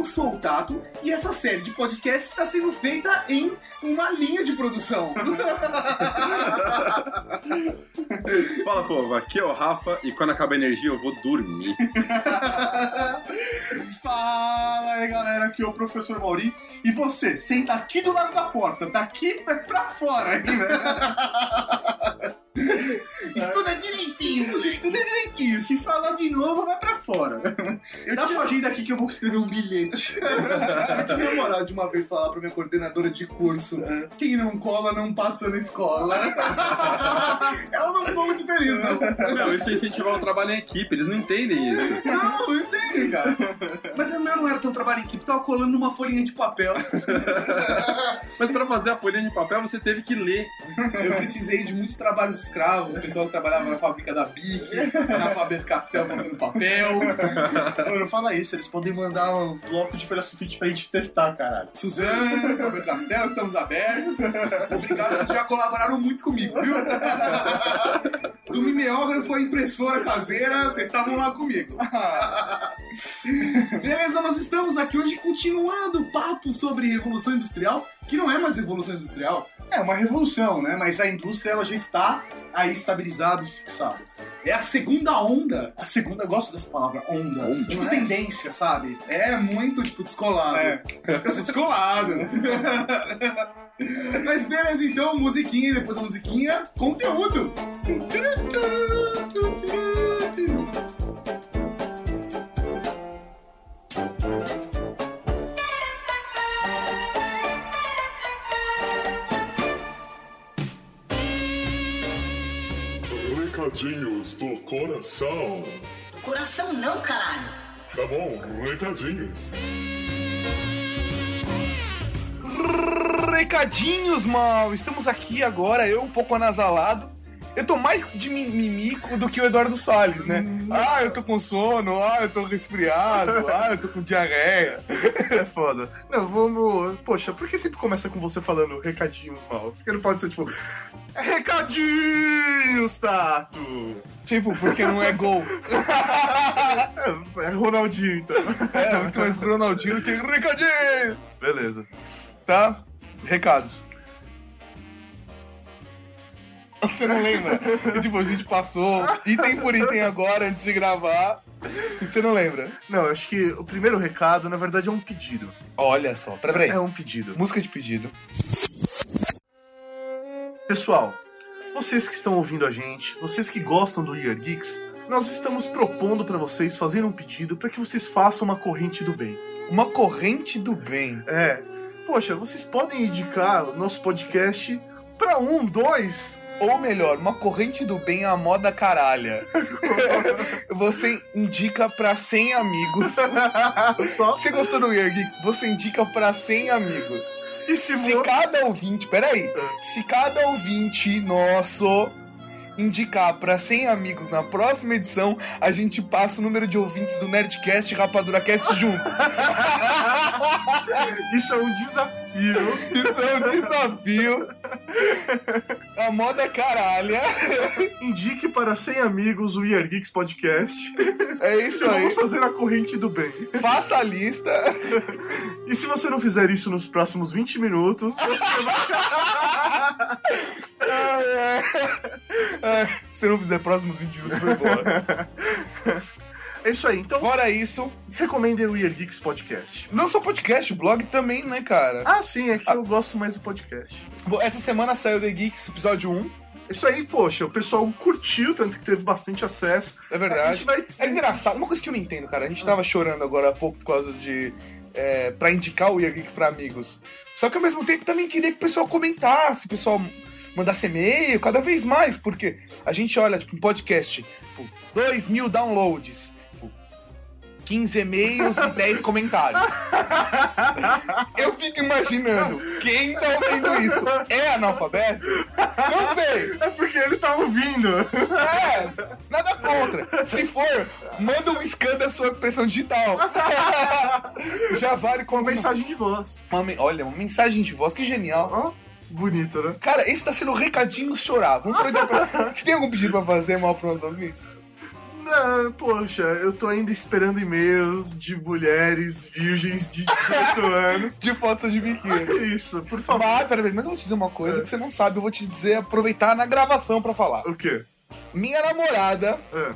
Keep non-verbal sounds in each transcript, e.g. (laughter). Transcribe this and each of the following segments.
Eu sou o Tato e essa série de podcasts está sendo feita em uma linha de produção. (laughs) Fala, povo, aqui é o Rafa e quando acaba a energia eu vou dormir. (laughs) Fala aí galera, aqui é o professor Mauri e você, senta aqui do lado da porta, daqui pra fora aqui, né? (laughs) (laughs) Estuda direitinho, moleque. Estuda direitinho, se falar de novo, vai pra fora. Eu Dá sua agenda aqui que eu vou escrever um bilhete. (laughs) Eu tive a moral de uma vez falar pra minha coordenadora de curso: quem não cola não passa na escola. (laughs) Ela não ficou muito feliz, não. Não, isso é incentivar o trabalho em equipe, eles não entendem isso. Não, não entende, cara. Mas o meu não era tão trabalho em equipe, tava colando numa folhinha de papel. Mas pra fazer a folhinha de papel você teve que ler. Eu precisei de muitos trabalhos escravos, o pessoal que trabalhava na fábrica da Bic, na Faber Castell fazendo papel. Não fala isso, eles podem mandar um bloco de folha sulfite pra gente testar, caralho. Suzana, Faber Castell, estamos abertos. Obrigado, vocês já colaboraram muito comigo, viu? Do mimeógrafo à impressora caseira, vocês estavam lá comigo. Beleza, nós estamos aqui hoje continuando o papo sobre Revolução Industrial, que não é mais Revolução Industrial, É uma revolução, né? Mas a indústria ela já está aí estabilizada e fixada. é a segunda onda. A segunda, eu gosto dessa palavra, onda. Onda, tipo, é? tendência, sabe? É muito, tipo, descolado. É. Eu sou descolado. (laughs) Mas beleza, então, musiquinha, depois a musiquinha, conteúdo. Recadinhos do coração. Coração não, caralho. Tá bom, recadinhos. Recadinhos, mal! Estamos aqui agora, eu um pouco anasalado. Eu tô mais de mi- mimico do que o Eduardo Salles, né? Ah, eu tô com sono, ah, eu tô resfriado, (laughs) ah, eu tô com diarreia. É foda. Não, vamos. Poxa, por que sempre começa com você falando recadinhos, mal? Porque não pode ser tipo. Recadinhos, Tato! Tipo, porque não é gol. é, (laughs) é Ronaldinho, então. É, muito mais Ronaldinho do que recadinho! Beleza. Tá? Recados. (laughs) Você não lembra? E, tipo, a gente passou item por item agora, antes de gravar. E você não lembra? Não, eu acho que o primeiro recado, na verdade, é um pedido. Olha só, peraí. É um pedido. Música de pedido. Pessoal, vocês que estão ouvindo a gente, vocês que gostam do Year Geeks, nós estamos propondo pra vocês fazendo um pedido pra que vocês façam uma corrente do bem. Uma corrente do bem. É, poxa, vocês podem indicar o nosso podcast pra um, dois. Ou melhor, uma corrente do bem à moda caralha. (laughs) você indica pra 100 amigos. (laughs) Só. Você gostou do Weird Geeks? Você indica pra 100 amigos. E se, Se vo- cada ouvinte, peraí, se cada ouvinte nosso indicar pra 100 amigos na próxima edição, a gente passa o número de ouvintes do Nerdcast e Rapadura Cast (laughs) juntos. Isso é um desafio. Isso é um desafio. A moda caralha. Indique para 100 amigos o Year Geeks Podcast. É isso aí. Vamos fazer a corrente do bem. Faça a lista. E se você não fizer isso nos próximos 20 minutos, você vai. (laughs) É, Se não fizer próximos 20 minutos, foi embora. (laughs) É isso aí. Então, Fora isso, recomendem o Year Geeks Podcast. não só podcast, o blog também, né, cara? Ah, sim, é que eu gosto mais do podcast. Bom, Essa semana saiu The Geeks, episódio 1. Isso aí, poxa, o pessoal curtiu, tanto que teve bastante acesso. É A verdade. gente vai. É engraçado, uma coisa que eu não entendo, cara. A gente tava chorando agora há pouco por causa de. É, pra indicar o Year Geek pra amigos. Só que ao mesmo tempo também queria que o pessoal comentasse, o pessoal mandasse e-mail cada vez mais, porque a gente olha, tipo, um podcast, tipo, 2 mil downloads, 15 e-mails e 10 comentários. Eu fico imaginando, quem tá ouvindo isso é analfabeto? Não sei. É porque ele tá ouvindo. É, nada contra. Se for, manda um scan da sua impressão digital. (laughs) Já vale como Uma mensagem de voz. Uma olha, uma mensagem de voz, que genial. Ó, bonito, né? Cara, esse tá sendo recadinho chorar. Vamos pra... (laughs) Você tem algum pedido pra fazer mal pros nossos ouvintes? Ah, poxa, eu tô ainda esperando e-mails de mulheres virgens de 18 (laughs) anos. De fotos de biquíni. Isso, por favor. Mas, peraí, mas eu vou te dizer uma coisa que você não sabe, eu vou te dizer, aproveitar na gravação pra falar. O quê? Minha namorada Ah.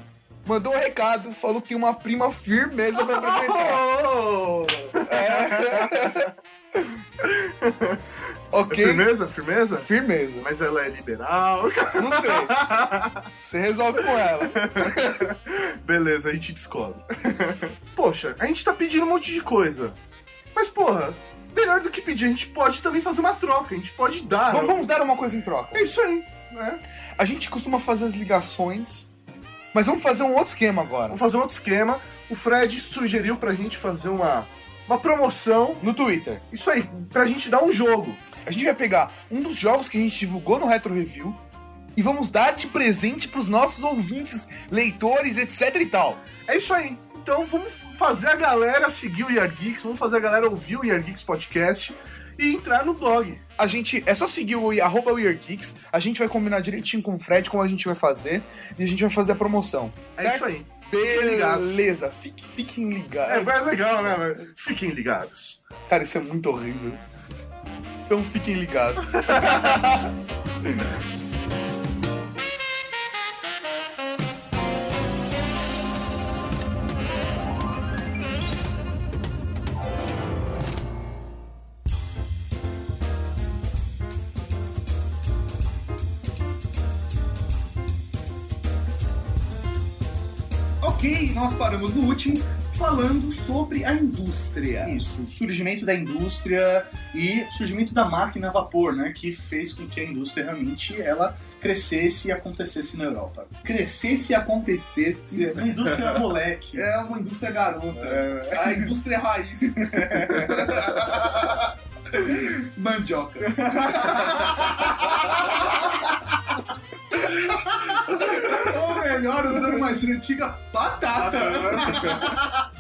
mandou um recado, falou que tem uma prima firmeza pra apresentar. Oh! (laughs) (laughs) (laughs) ok? Firmeza, firmeza? Firmeza. Mas ela é liberal. (laughs) Não sei. Você resolve com ela. (laughs) Beleza, a gente descobre. Poxa, a gente tá pedindo um monte de coisa. Mas, porra, melhor do que pedir, a gente pode também fazer uma troca. A gente pode dar. Vamos, vamos dar uma coisa em troca. É isso aí, né? A gente costuma fazer as ligações, mas vamos fazer um outro esquema agora. Vamos fazer um outro esquema. O Fred sugeriu pra gente fazer uma, uma promoção. No Twitter. Isso aí, pra gente dar um jogo. A gente vai pegar um dos jogos que a gente divulgou no Retro Review e vamos dar de presente pros nossos ouvintes, leitores, etc e tal. É isso aí. Então vamos fazer a galera seguir o Year Geeks, vamos fazer a galera ouvir o Year Geeks Podcast e entrar no blog. A gente é só seguir o arroba WeAreGeeks, a gente vai combinar direitinho com o Fred como a gente vai fazer e a gente vai fazer a promoção. É certo? isso aí. Fiquem ligados. Beleza, fique- fiquem ligados. É, vai legal, né? Fiquem ligados. Cara, isso é muito horrível. Então fiquem ligados. (laughs) Ok, nós paramos no último falando sobre a indústria. Isso, o surgimento da indústria e o surgimento da máquina a vapor, né? Que fez com que a indústria realmente ela crescesse e acontecesse na Europa. Crescesse e acontecesse. Uma indústria moleque. É uma indústria garota. A indústria raiz. (laughs) Mandioca. (laughs) Melhor, usando (laughs) uma gíria antiga, batata. (laughs)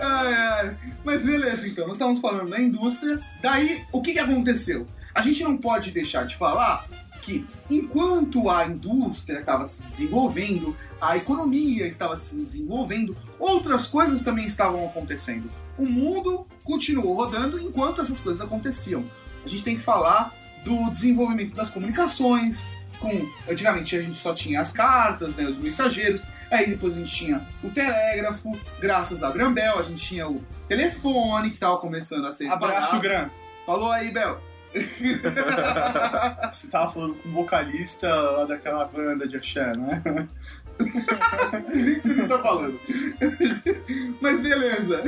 Ai, ai. Mas beleza, então, nós estávamos falando da indústria. Daí, o que, que aconteceu? A gente não pode deixar de falar que enquanto a indústria estava se desenvolvendo, a economia estava se desenvolvendo, outras coisas também estavam acontecendo. O mundo continuou rodando enquanto essas coisas aconteciam. A gente tem que falar do desenvolvimento das comunicações, com antigamente a gente só tinha as cartas, né, os mensageiros, aí depois a gente tinha o telégrafo, graças a Brambel, a gente tinha o telefone que estava começando a ser Abraço, espalhado. Gran. Falou aí, Bel. (laughs) Você tava falando com o vocalista lá daquela banda de axé, né? (laughs) Nem sei o que tá falando. Mas beleza.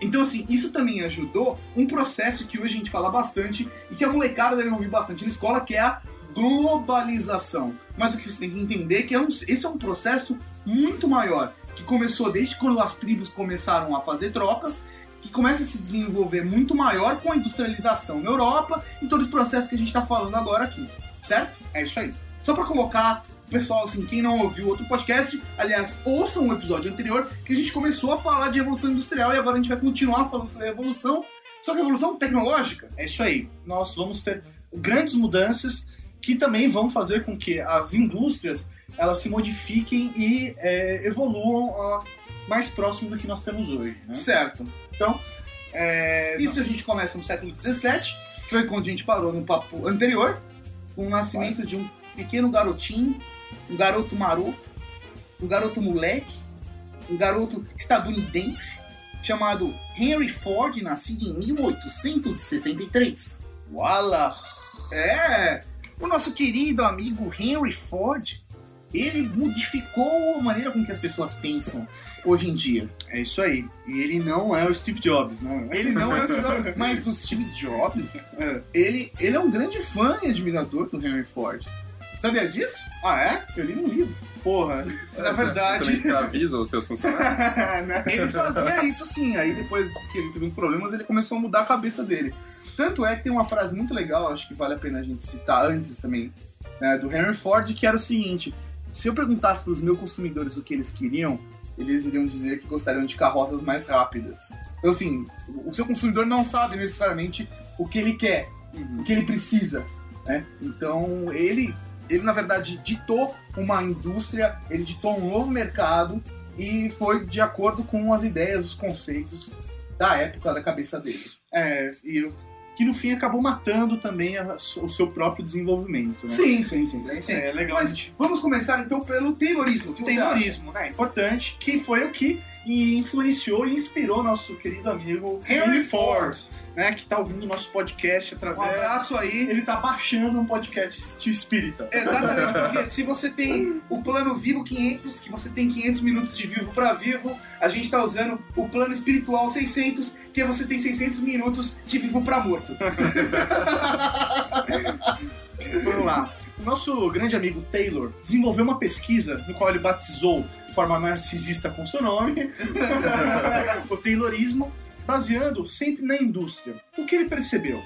Então, assim, isso também ajudou um processo que hoje a gente fala bastante e que a molecada deve ouvir bastante na escola, que é a globalização. Mas o que você tem que entender é que é um- esse é um processo muito maior, que começou desde quando as tribos começaram a fazer trocas, que começa a se desenvolver muito maior com a industrialização na Europa e todo esse processo que a gente está falando agora aqui, certo? É isso aí. Só pra colocar pessoal, assim, quem não ouviu outro podcast, aliás, ouçam o episódio anterior, que a gente começou a falar de evolução industrial e agora a gente vai continuar falando sobre a evolução, só que a evolução tecnológica. É isso aí. Nós vamos ter grandes mudanças que também vão fazer com que as indústrias elas se modifiquem e é, evoluam ó, mais próximo do que nós temos hoje. Né? Certo. Então, é, Isso a gente começa no século XVII, que foi quando a gente parou no papo anterior, com o nascimento de um pequeno garotinho, um garoto maroto, um garoto moleque, um garoto estadunidense, chamado Henry Ford, nascido em 1863. Wala. É, o nosso querido amigo Henry Ford, ele modificou a maneira com que as pessoas pensam hoje em dia. É isso aí. E ele não é o Steve Jobs, né? Ele não é o Steve Jobs, (laughs) mas o Steve Jobs, é, ele, ele é um grande fã e admirador do Henry Ford. Sabia disso? Ah, é? Eu li num livro. Porra. Na Você também verdade, escraviza os seus funcionários. (laughs) Né? ele fazia isso sim. Aí depois que ele teve uns problemas, ele começou a mudar a cabeça dele. Tanto é que tem uma frase muito legal, acho que vale a pena a gente citar antes também, né, do Henry Ford, que era o seguinte: se eu perguntasse para os meus consumidores o que eles queriam, eles iriam dizer que gostariam de carroças mais rápidas. Então, assim, o seu consumidor não sabe necessariamente o que ele quer, o que ele precisa. Né? Então, ele ele na verdade ditou uma indústria, ele ditou um novo mercado e foi de acordo com as ideias, os conceitos da época da cabeça dele. É, e que no fim acabou matando também a- o seu próprio desenvolvimento. Né? Sim, sim, sim, sim, sim. É legal. Mas vamos começar então pelo Taylorismo. O? Taylorismo, né? Importante, que foi o que influenciou e inspirou nosso querido amigo Henry Ford, né? Que tá ouvindo o nosso podcast Um através. abraço aí. Ele tá baixando um podcast espírita. Exatamente, porque se você tem o plano Vivo 500, que você tem 500 minutos de vivo para vivo, a gente tá usando o plano espiritual 600, que você tem 600 minutos de vivo para morto. (laughs) Vamos lá. O nosso grande amigo Taylor desenvolveu uma pesquisa no qual ele batizou forma narcisista com seu nome (laughs) o Taylorismo, baseando sempre na indústria. O que ele percebeu?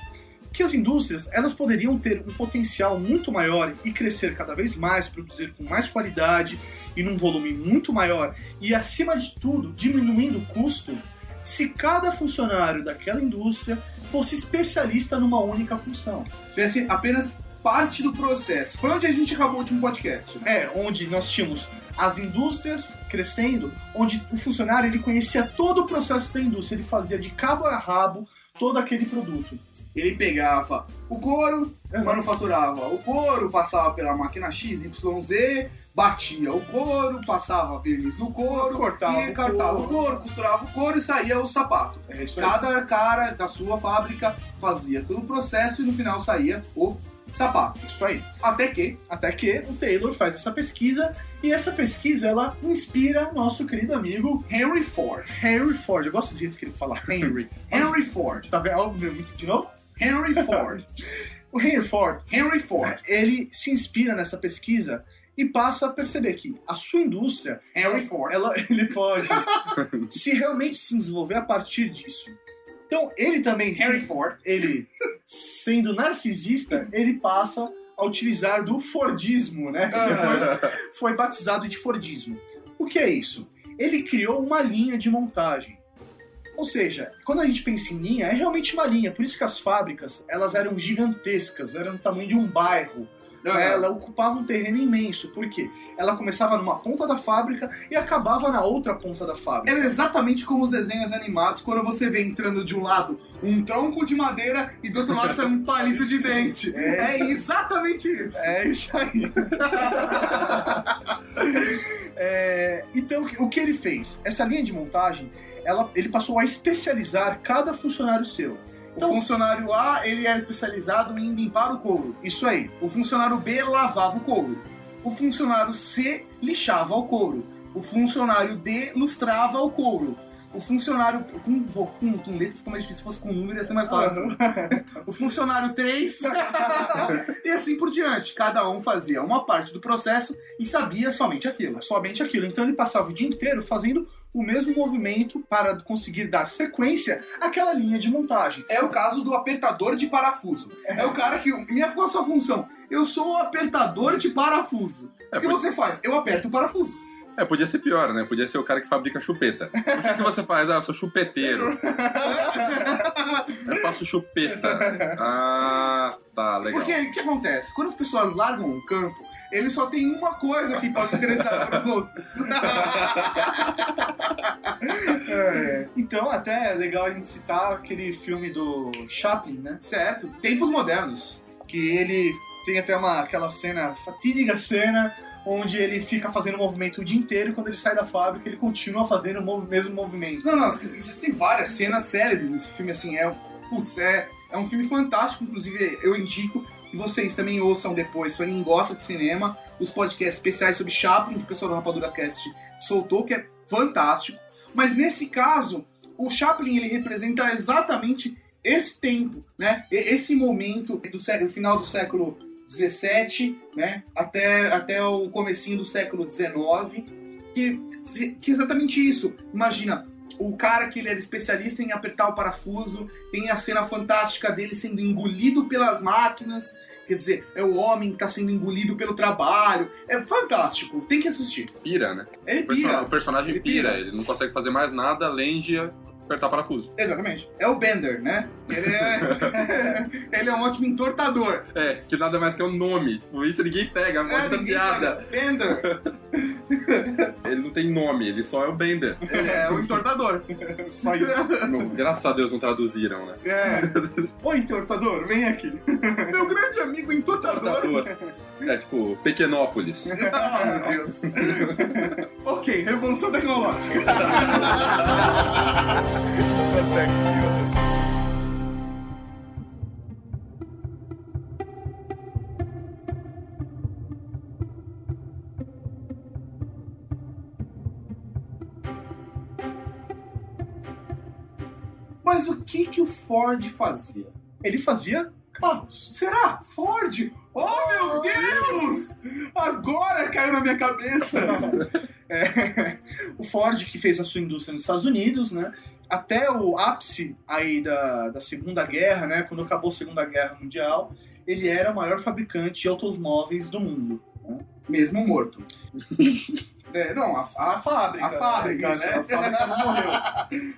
Que as indústrias elas poderiam ter um potencial muito maior e crescer cada vez mais, produzir com mais qualidade e num volume muito maior e, acima de tudo, diminuindo o custo se cada funcionário daquela indústria fosse especialista numa única função. Tivesse apenas parte do processo. Foi onde a gente acabou o último podcast. É, onde nós tínhamos as indústrias crescendo, onde o funcionário ele conhecia todo o processo da indústria, ele fazia de cabo a rabo todo aquele produto. Ele pegava o couro, manufaturava o couro, passava pela máquina XYZ, batia o couro, passava verniz no couro, Cortava e o cortava couro. o couro, costurava o couro e saía o sapato. É. Cada cara da sua fábrica fazia todo o processo e no final saía o sapato. Isso aí. Até que Até que o Taylor faz essa pesquisa e essa pesquisa ela inspira nosso querido amigo Henry Ford. Henry Ford. Eu gosto do jeito que ele fala Henry. Henry Ford. Tá vendo? Meu, muito de novo? Henry Ford. (laughs) O Henry Ford, Henry Ford. ele se inspira nessa pesquisa e passa a perceber que a sua indústria Henry Ford. ela, (laughs) ele pode (laughs) se realmente se desenvolver a partir disso. Então, ele também, se- Ford. ele sendo narcisista, ele passa a utilizar do Fordismo, né? Que depois foi batizado de Fordismo. O que é isso? Ele criou uma linha de montagem. Ou seja, quando a gente pensa em linha, é realmente uma linha. Por isso que as fábricas, elas eram gigantescas, eram do tamanho de um bairro. Né? Ela ocupava um terreno imenso. Por quê? Ela começava numa ponta da fábrica e acabava na outra ponta da fábrica. Era exatamente como os desenhos animados, quando você vê entrando de um lado um tronco de madeira e do outro lado sai um palito de dente. (laughs) É, exatamente isso. É isso aí. (laughs) É, então, o que ele fez? Essa linha de montagem, ela, ele passou a especializar cada funcionário seu. O funcionário A, ele era especializado em limpar o couro. Isso aí. O funcionário B lavava o couro. O funcionário C lixava o couro. O funcionário D lustrava o couro. O funcionário. Com, com, com letra ficou mais difícil, se fosse com número ia ser mais fácil. (laughs) o funcionário 3. (laughs) e assim por diante. Cada um fazia uma parte do processo e sabia somente aquilo. Somente aquilo. Então ele passava o dia inteiro fazendo o mesmo movimento para conseguir dar sequência àquela linha de montagem. É o caso do apertador de parafuso. É o cara que. Minha qual a sua função? Eu sou o apertador de parafuso. É, o que você faz? Eu aperto parafusos. É, podia ser pior, né? Podia ser o cara que fabrica chupeta. O que, que você faz? Ah, eu sou chupeteiro. Eu faço chupeta. Ah, tá, legal. Porque o que acontece? Quando as pessoas largam o campo, eles só tem uma coisa que pode interessar (laughs) para os outros. É, Então, até é legal a gente citar aquele filme do Chaplin, né? certo? Tempos modernos. Que ele tem até uma, aquela cena, fatídica cena, onde ele fica fazendo movimento o dia inteiro e quando ele sai da fábrica ele continua fazendo o mesmo movimento. Não, não, existem várias cenas célebres nesse filme, assim, é, putz, é, é um filme fantástico, inclusive eu indico que vocês também ouçam depois, se quem gosta de cinema, os podcasts especiais sobre Chaplin, que o pessoal do Rapadura Cast soltou, que é fantástico. Mas nesse caso, o Chaplin ele representa exatamente esse tempo, né? Esse momento do século, final do século 17, né? Até, até o comecinho do século 19, que, que é exatamente isso. Imagina, o cara que ele era especialista em apertar o parafuso, tem a cena fantástica dele sendo engolido pelas máquinas, quer dizer, é o homem que está sendo engolido pelo trabalho. É fantástico, tem que assistir. Pira, né? Ele pira. o personagem Ele pira. pira. ele não consegue fazer mais nada além de apertar parafuso. Exatamente. É o Bender, né? Ele é, (laughs) ele é um ótimo entortador. É, que nada mais que é um nome. Tipo, isso ninguém pega, pode É, ninguém piada. pega. Bender. (laughs) Ele não tem nome, ele só é o Bender. Ele é o entortador. (laughs) Só isso. Não, graças a Deus não traduziram, né? É. Oi, entortador, vem aqui. Meu grande amigo entortador. É tipo, Pequenópolis. (laughs) Ah, meu Deus. (laughs) ok, revolução tecnológica. Mas o que que o Ford fazia? Ele fazia carros. Será? Ford? Oh, meu Deus! Agora caiu na minha cabeça. (laughs) É, o Ford que fez a sua indústria nos Estados Unidos, né? Até o ápice aí da, da Segunda Guerra, né? Quando acabou a Segunda Guerra Mundial, ele era o maior fabricante de automóveis do mundo. Mesmo morto. É, não, a, a, fábrica. A fábrica, isso, né? A fábrica não morreu.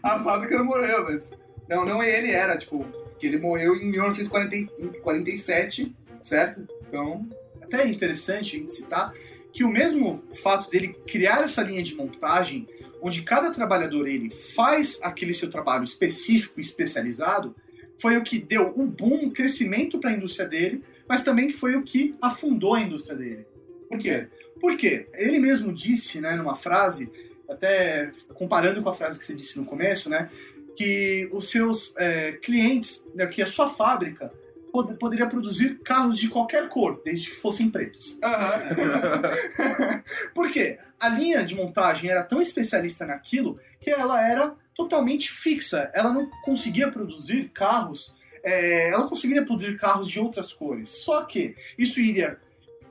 a fábrica não morreu, mas. Não, não ele era, tipo, que ele morreu em 1947, certo? Então. Até é interessante a gente citar que o mesmo fato dele criar essa linha de montagem, onde cada trabalhador ele faz aquele seu trabalho específico especializado, foi o que deu um boom, um crescimento para a indústria dele, mas também foi o que afundou a indústria dele. Por quê? Por quê? Ele mesmo disse, né, numa frase, até comparando com a frase que você disse no começo, né, que os seus é, clientes, né, que a sua fábrica poderia produzir carros de qualquer cor, desde que fossem pretos. (laughs) Por quê? A linha de montagem era tão especialista naquilo que ela era totalmente fixa. Ela não conseguia produzir carros. é, ela conseguiria produzir carros de outras cores. Só que isso iria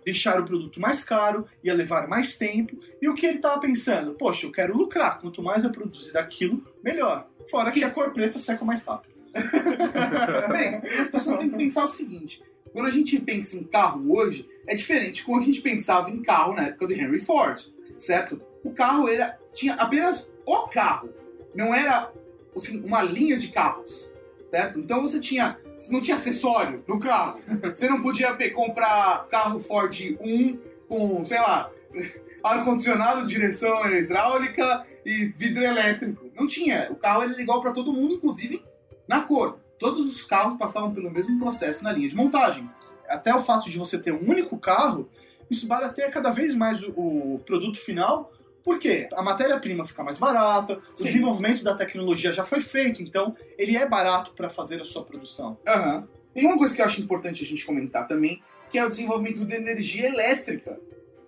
deixar o produto mais caro, ia levar mais tempo. E o que ele estava pensando? Poxa, eu quero lucrar. Quanto mais eu produzir daquilo, melhor. Fora que a cor preta seca mais rápido. (laughs) Bem, as pessoas têm que pensar o seguinte: quando a gente pensa em carro hoje, é diferente como a gente pensava em carro na época do Henry Ford, certo? O carro era, tinha apenas o carro, não era assim, uma linha de carros, certo? Então você tinha. Você não tinha acessório no carro. (laughs) Você não podia comprar carro Ford 1 com, sei lá, (laughs) ar-condicionado, direção hidráulica e vidro elétrico. Não tinha. O carro era igual para todo mundo, inclusive na cor. Todos os carros passavam pelo mesmo processo na linha de montagem. Até o fato de você ter um único carro, isso barateia cada vez mais o, o produto final, porque a matéria-prima fica mais barata, o Sim. desenvolvimento da tecnologia já foi feito, então ele é barato para fazer a sua produção. Aham. Tem uma coisa que eu acho importante a gente comentar também, que é o desenvolvimento da energia elétrica.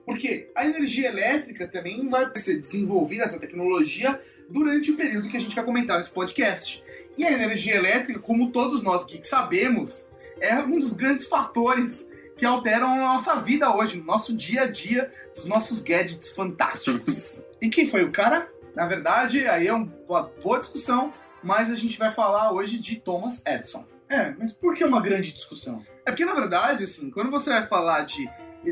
Porque a energia elétrica também vai ser desenvolvida, essa tecnologia, durante o período que a gente vai comentar nesse podcast. E a energia elétrica, como todos nós geeks sabemos, é um dos grandes fatores que alteram a nossa vida hoje, no nosso dia a dia, dos nossos gadgets fantásticos. (laughs) E quem foi o cara? Na verdade, aí é um- uma boa discussão, mas a gente vai falar hoje de Thomas Edison. É, mas por que uma grande discussão? É porque, na verdade, assim, quando você vai falar de,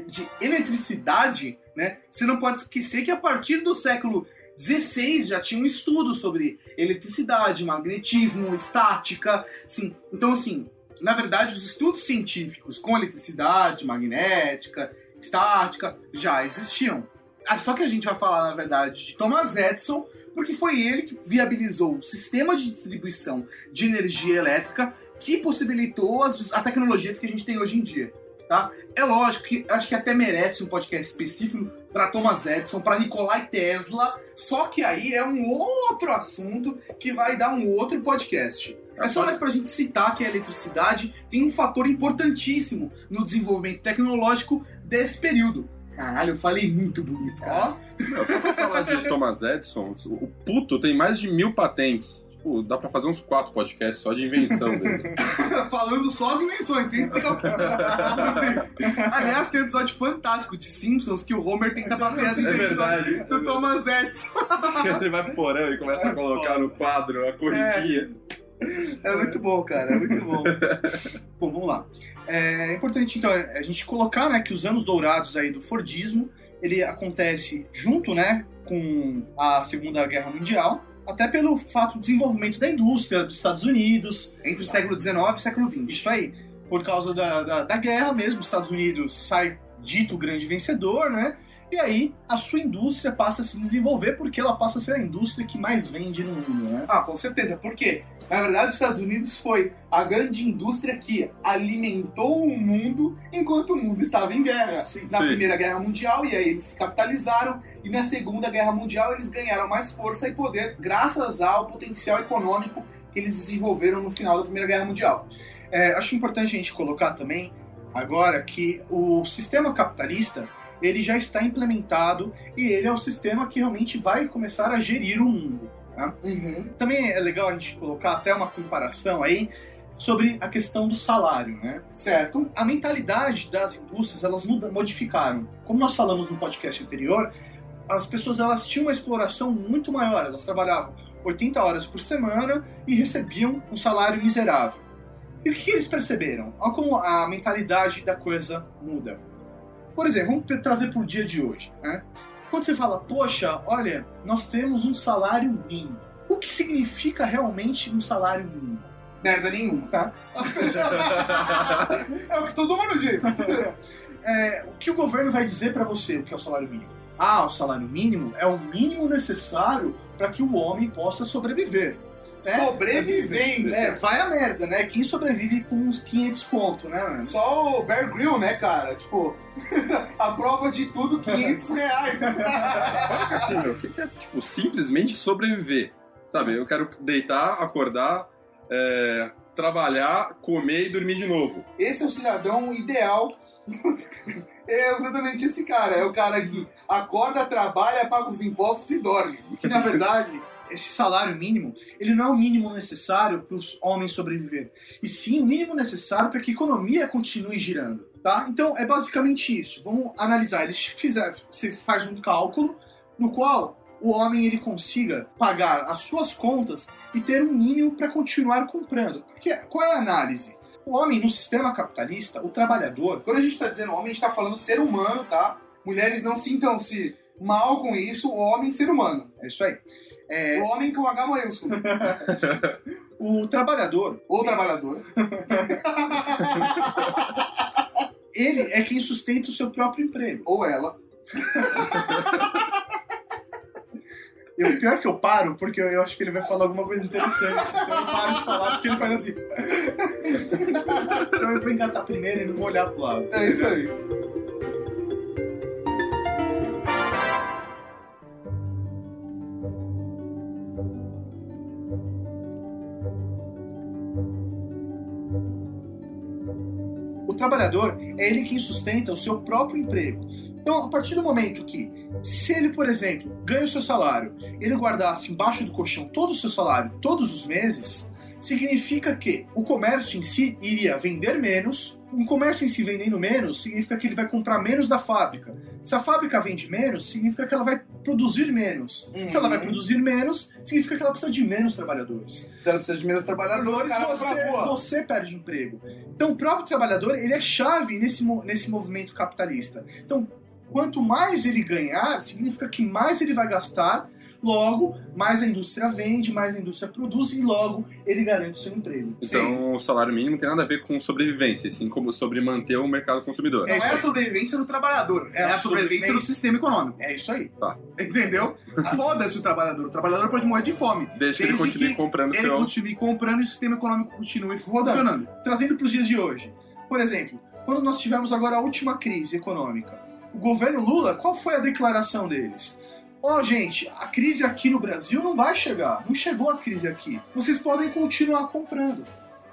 de eletricidade, né, você não pode esquecer que a partir do século XVI já tinha um estudo sobre eletricidade, magnetismo, estática, assim. Então, assim, na verdade, os estudos científicos com eletricidade, magnética, estática, já existiam. Ah, Só que a gente vai falar, na verdade, de Thomas Edison, porque foi ele que viabilizou o sistema de distribuição de energia elétrica que possibilitou as, as tecnologias que a gente tem hoje em dia. Tá? É lógico que acho que até merece um podcast específico para Thomas Edison, para Nikolai Tesla, só que aí é um outro assunto que vai dar um outro podcast. É só mais pra gente citar que a eletricidade tem um fator importantíssimo no desenvolvimento tecnológico desse período. Caralho, eu falei muito bonito, cara. Não, só pra falar de Thomas Edison, o puto tem mais de mil patentes. Tipo, dá pra fazer uns quatro podcasts só de invenção dele. (laughs) Falando só as invenções, sem explicar o que Assim, Aliás, tem um episódio fantástico de Simpsons que o Homer tenta bater as É invenções verdade. do Thomas Edison. (laughs) Ele vai pro porão e começa a colocar no quadro a corridinha. É muito bom, cara, é muito bom. Bom, vamos lá. É importante, então, a gente colocar né, que os anos dourados aí do Fordismo, ele acontece junto né, com a Segunda Guerra Mundial. Até pelo fato do desenvolvimento da indústria dos Estados Unidos, Entre o século XIX e o século XX. isso aí. Por causa da, da, da guerra mesmo, os Estados Unidos sai dito grande vencedor, né? E aí a sua indústria passa a se desenvolver porque ela passa a ser a indústria que mais vende no mundo, né? Ah, com certeza. Por quê? Na verdade, os Estados Unidos foi a grande indústria que alimentou o mundo enquanto o mundo estava em guerra. Sim. Na Sim. Primeira Guerra Mundial, e aí eles se capitalizaram, e na Segunda Guerra Mundial eles ganharam mais força e poder graças ao potencial econômico que eles desenvolveram no final da Primeira Guerra Mundial. É, acho importante a gente colocar também agora que o sistema capitalista ele já está implementado e ele é o sistema que realmente vai começar a gerir o mundo. Tá? Também é legal a gente colocar até uma comparação aí sobre a questão do salário, né? Certo? A mentalidade das indústrias elas muda- modificaram. Como nós falamos no podcast anterior, as pessoas elas tinham uma exploração muito maior. Elas trabalhavam 80 horas por semana e recebiam um salário miserável. E o que eles perceberam? Olha como a mentalidade da coisa muda. Por exemplo, vamos trazer para o dia de hoje. Né? Quando você fala, poxa, olha, nós temos um salário mínimo. O que significa realmente um salário mínimo? Merda nenhuma. Tá? As pessoas, (laughs) É o que todo mundo diz. É, o que o governo vai dizer para você o que é o salário mínimo? Ah, o salário mínimo é o mínimo necessário para que o homem possa sobreviver. É, Sobrevivência. É, vai a merda, né? Quem sobrevive com uns 500 conto, né, mano? Só o Bear Grill, né, cara? Tipo, (laughs) a prova de tudo, 500 reais. Assim, meu, o que que é, tipo, simplesmente sobreviver? Sabe, eu quero deitar, acordar, é, trabalhar, comer e dormir de novo. Esse é o cidadão ideal. (laughs) É exatamente esse cara. É o cara que acorda, trabalha, paga os impostos e dorme. Que na verdade, esse salário mínimo, ele não é o mínimo necessário para os homens sobreviver, e sim o mínimo necessário para que a economia continue girando, tá? Então é basicamente isso. Vamos analisar. Eles fizeram, você faz um cálculo no qual o homem ele consiga pagar as suas contas e ter um mínimo para continuar comprando. Porque qual é a análise? O homem no sistema capitalista, o trabalhador, Quando a gente tá dizendo homem, a gente tá falando ser humano, tá? Mulheres não sintam-se mal com isso. O homem, ser humano. é isso aí. É, O homem com H maiúsculo. (laughs) o trabalhador, Ou trabalhador. (laughs) ele é quem sustenta o seu próprio emprego. Ou ela. Eu, pior que eu paro, porque eu, eu acho que ele vai falar alguma coisa interessante. Então eu paro de falar porque ele faz assim. então eu vou engatar primeiro e não vou olhar pro lado. É isso aí. Trabalhador é ele quem sustenta o seu próprio emprego. Então, a partir do momento que, se ele, por exemplo, ganha o seu salário, ele guardasse embaixo do colchão todo o seu salário todos os meses, significa que o comércio em si iria vender menos. Um comércio em si vendendo menos significa que ele vai comprar menos da fábrica. Se a fábrica vende menos, significa que ela vai produzir menos. Se ela vai produzir menos, significa que ela precisa de menos trabalhadores Se ela precisa de menos trabalhadores, cara, você, você perde emprego. Então, o próprio trabalhador ele é chave nesse, nesse movimento capitalista. Então, quanto mais ele ganhar, significa que mais ele vai gastar, logo, mais a indústria vende, mais a indústria produz e logo ele garante o seu emprego. Então, o salário mínimo tem nada a ver com sobrevivência, e sim como sobre manter o mercado consumidor. Não É isso é a sobrevivência do trabalhador, é, É a sobrevivência do sistema econômico. É isso aí. Entendeu? (laughs) Foda-se o trabalhador. O trabalhador pode morrer de fome. Desde que ele continue que comprando Ele seu. continue comprando e o sistema econômico continue funcionando. Trazendo para os dias de hoje. Por exemplo, quando nós tivemos agora a última crise econômica, o governo Lula, qual foi a declaração deles? Ó, gente, a crise aqui no Brasil não vai chegar. Não chegou a crise aqui. Vocês podem continuar comprando.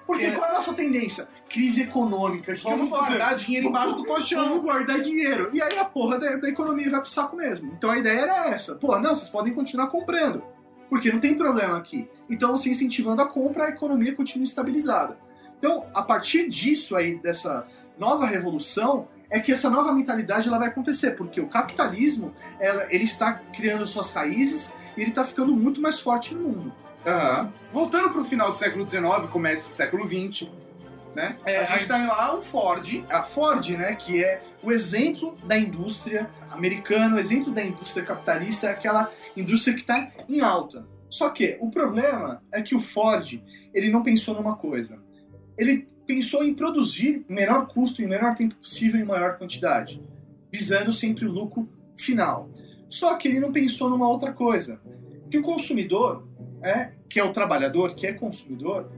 Porque É. qual é a nossa tendência? Crise econômica. Vamos vamos guardar dinheiro embaixo do colchão. Vamos guardar dinheiro. E aí a porra da, da economia vai pro saco mesmo. Então a ideia era essa. Pô, não, vocês podem continuar comprando. Porque não tem problema aqui. Então, você incentivando a compra, a economia continua estabilizada. Então, a partir disso aí, dessa nova revolução, é que essa nova mentalidade ela vai acontecer, porque o capitalismo ela- ele está criando suas raízes e ele está ficando muito mais forte no mundo. Aham. Voltando pro final do século XIX, começo do século XX, né? É, a gente tá lá, o Ford. A Ford, né, que é o exemplo da indústria americana, o exemplo da indústria capitalista, é aquela indústria que está em alta. Só que o problema é que o Ford ele não pensou numa coisa. Ele pensou em produzir em menor custo, em menor tempo possível, em maior quantidade, visando sempre o lucro final. Só que ele não pensou numa outra coisa, que o consumidor, é, que é o trabalhador, que é consumidor,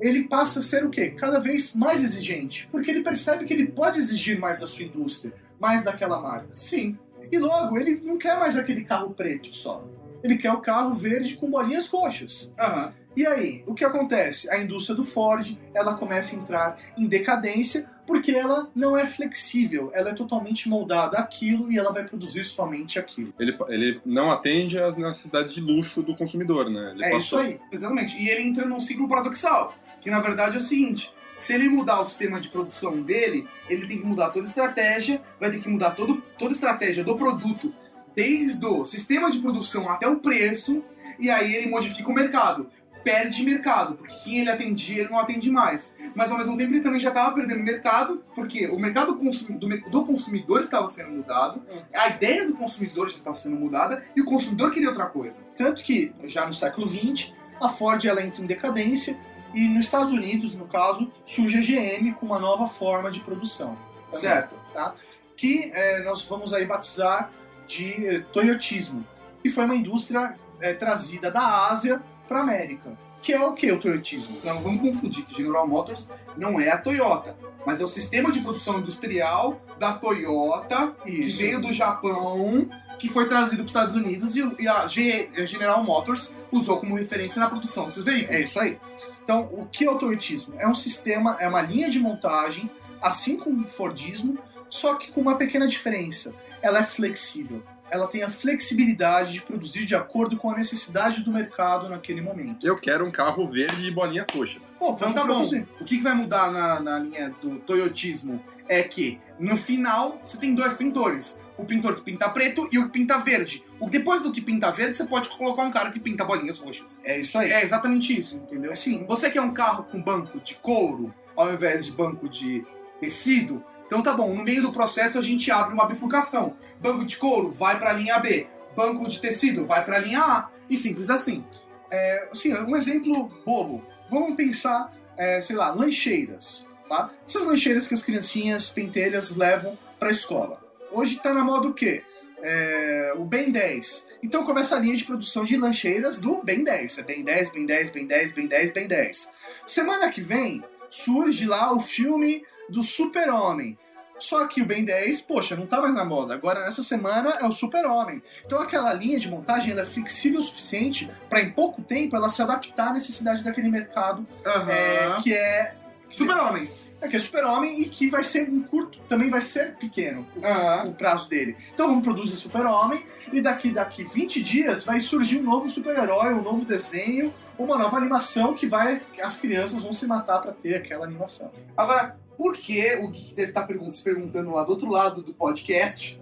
ele passa a ser o quê? Cada vez mais exigente, porque ele percebe que ele pode exigir mais da sua indústria, mais daquela marca. Sim. E logo, ele não quer mais aquele carro preto só. Ele quer o carro verde com bolinhas roxas. Aham. E aí, o que acontece? A indústria do Ford, ela começa a entrar em decadência porque ela não é flexível, ela é totalmente moldada àquilo e ela vai produzir somente aquilo. Ele, ele não atende às necessidades de luxo do consumidor, né? Ele É passou- isso aí. Exatamente. E ele entra num ciclo paradoxal, que na verdade é o seguinte: se ele mudar o sistema de produção dele, ele tem que mudar toda a estratégia, vai ter que mudar todo, toda a estratégia do produto, desde o sistema de produção até o preço, e aí ele modifica o mercado. Perde mercado, porque quem ele atendia, ele não atende mais. Mas ao mesmo tempo ele também já estava perdendo mercado, porque o mercado do, consumidor estava sendo mudado, a ideia do consumidor já estava sendo mudada, e o consumidor queria outra coisa. Tanto que, já no século XX, a Ford ela entra em decadência e nos Estados Unidos, no caso, surge a GM com uma nova forma de produção. Certo. Tá? Que eh, nós vamos aí batizar de eh, Toyotismo. E foi uma indústria eh, trazida da Ásia para América. Que é o que o Toyotismo? Não vamos confundir que General Motors não é a Toyota, mas é o sistema de produção industrial da Toyota que Isso. veio do Japão, que foi trazido para os Estados Unidos e, a General Motors usou como referência na produção desses veículos. É isso aí. Então, o que é o Toyotismo? É um sistema, é uma linha de montagem, assim como o Fordismo, só que com uma pequena diferença. Ela é flexível. Ela tem a flexibilidade de produzir de acordo com a necessidade do mercado naquele momento. Eu quero um carro verde e bolinhas roxas. Pô, Então vamos tá bom. produzir. O que, que vai mudar na, na linha do Toyotismo é que no final você tem dois pintores. O pintor que pinta preto e o que pinta verde. O, depois do que pinta verde, você pode colocar um cara que pinta bolinhas roxas. É isso aí. É exatamente isso, entendeu? Assim, você quer um carro com banco de couro ao invés de banco de tecido? Então tá bom, no meio do processo a gente abre uma bifurcação. Banco de couro vai pra linha B, banco de tecido vai pra linha A. E simples assim. É, assim, um exemplo bobo. Vamos pensar, é, sei lá, lancheiras. Tá? Essas lancheiras que as criancinhas pentelhas levam para a escola. Hoje está na moda o quê? É, o Ben 10. Então começa a linha de produção de lancheiras do Ben 10. É Ben 10, Ben 10, Ben 10, Ben 10, Ben 10. Semana que vem surge lá o filme do Super-Homem. Só que o Ben 10, poxa, não tá mais na moda. Agora, nessa semana, é o Super-Homem. Então aquela linha de montagem ela é flexível o suficiente para em pouco tempo ela se adaptar à necessidade daquele mercado é, que é Super-Homem. é, que é super-homem e que vai ser em curto, também vai ser pequeno o, o prazo dele. Então vamos produzir super-homem e daqui daqui 20 dias vai surgir um novo super-herói, um novo desenho, uma nova animação que vai as crianças vão se matar para ter aquela animação. Agora, por que o Geek deve estar pergun- se perguntando lá do outro lado do podcast?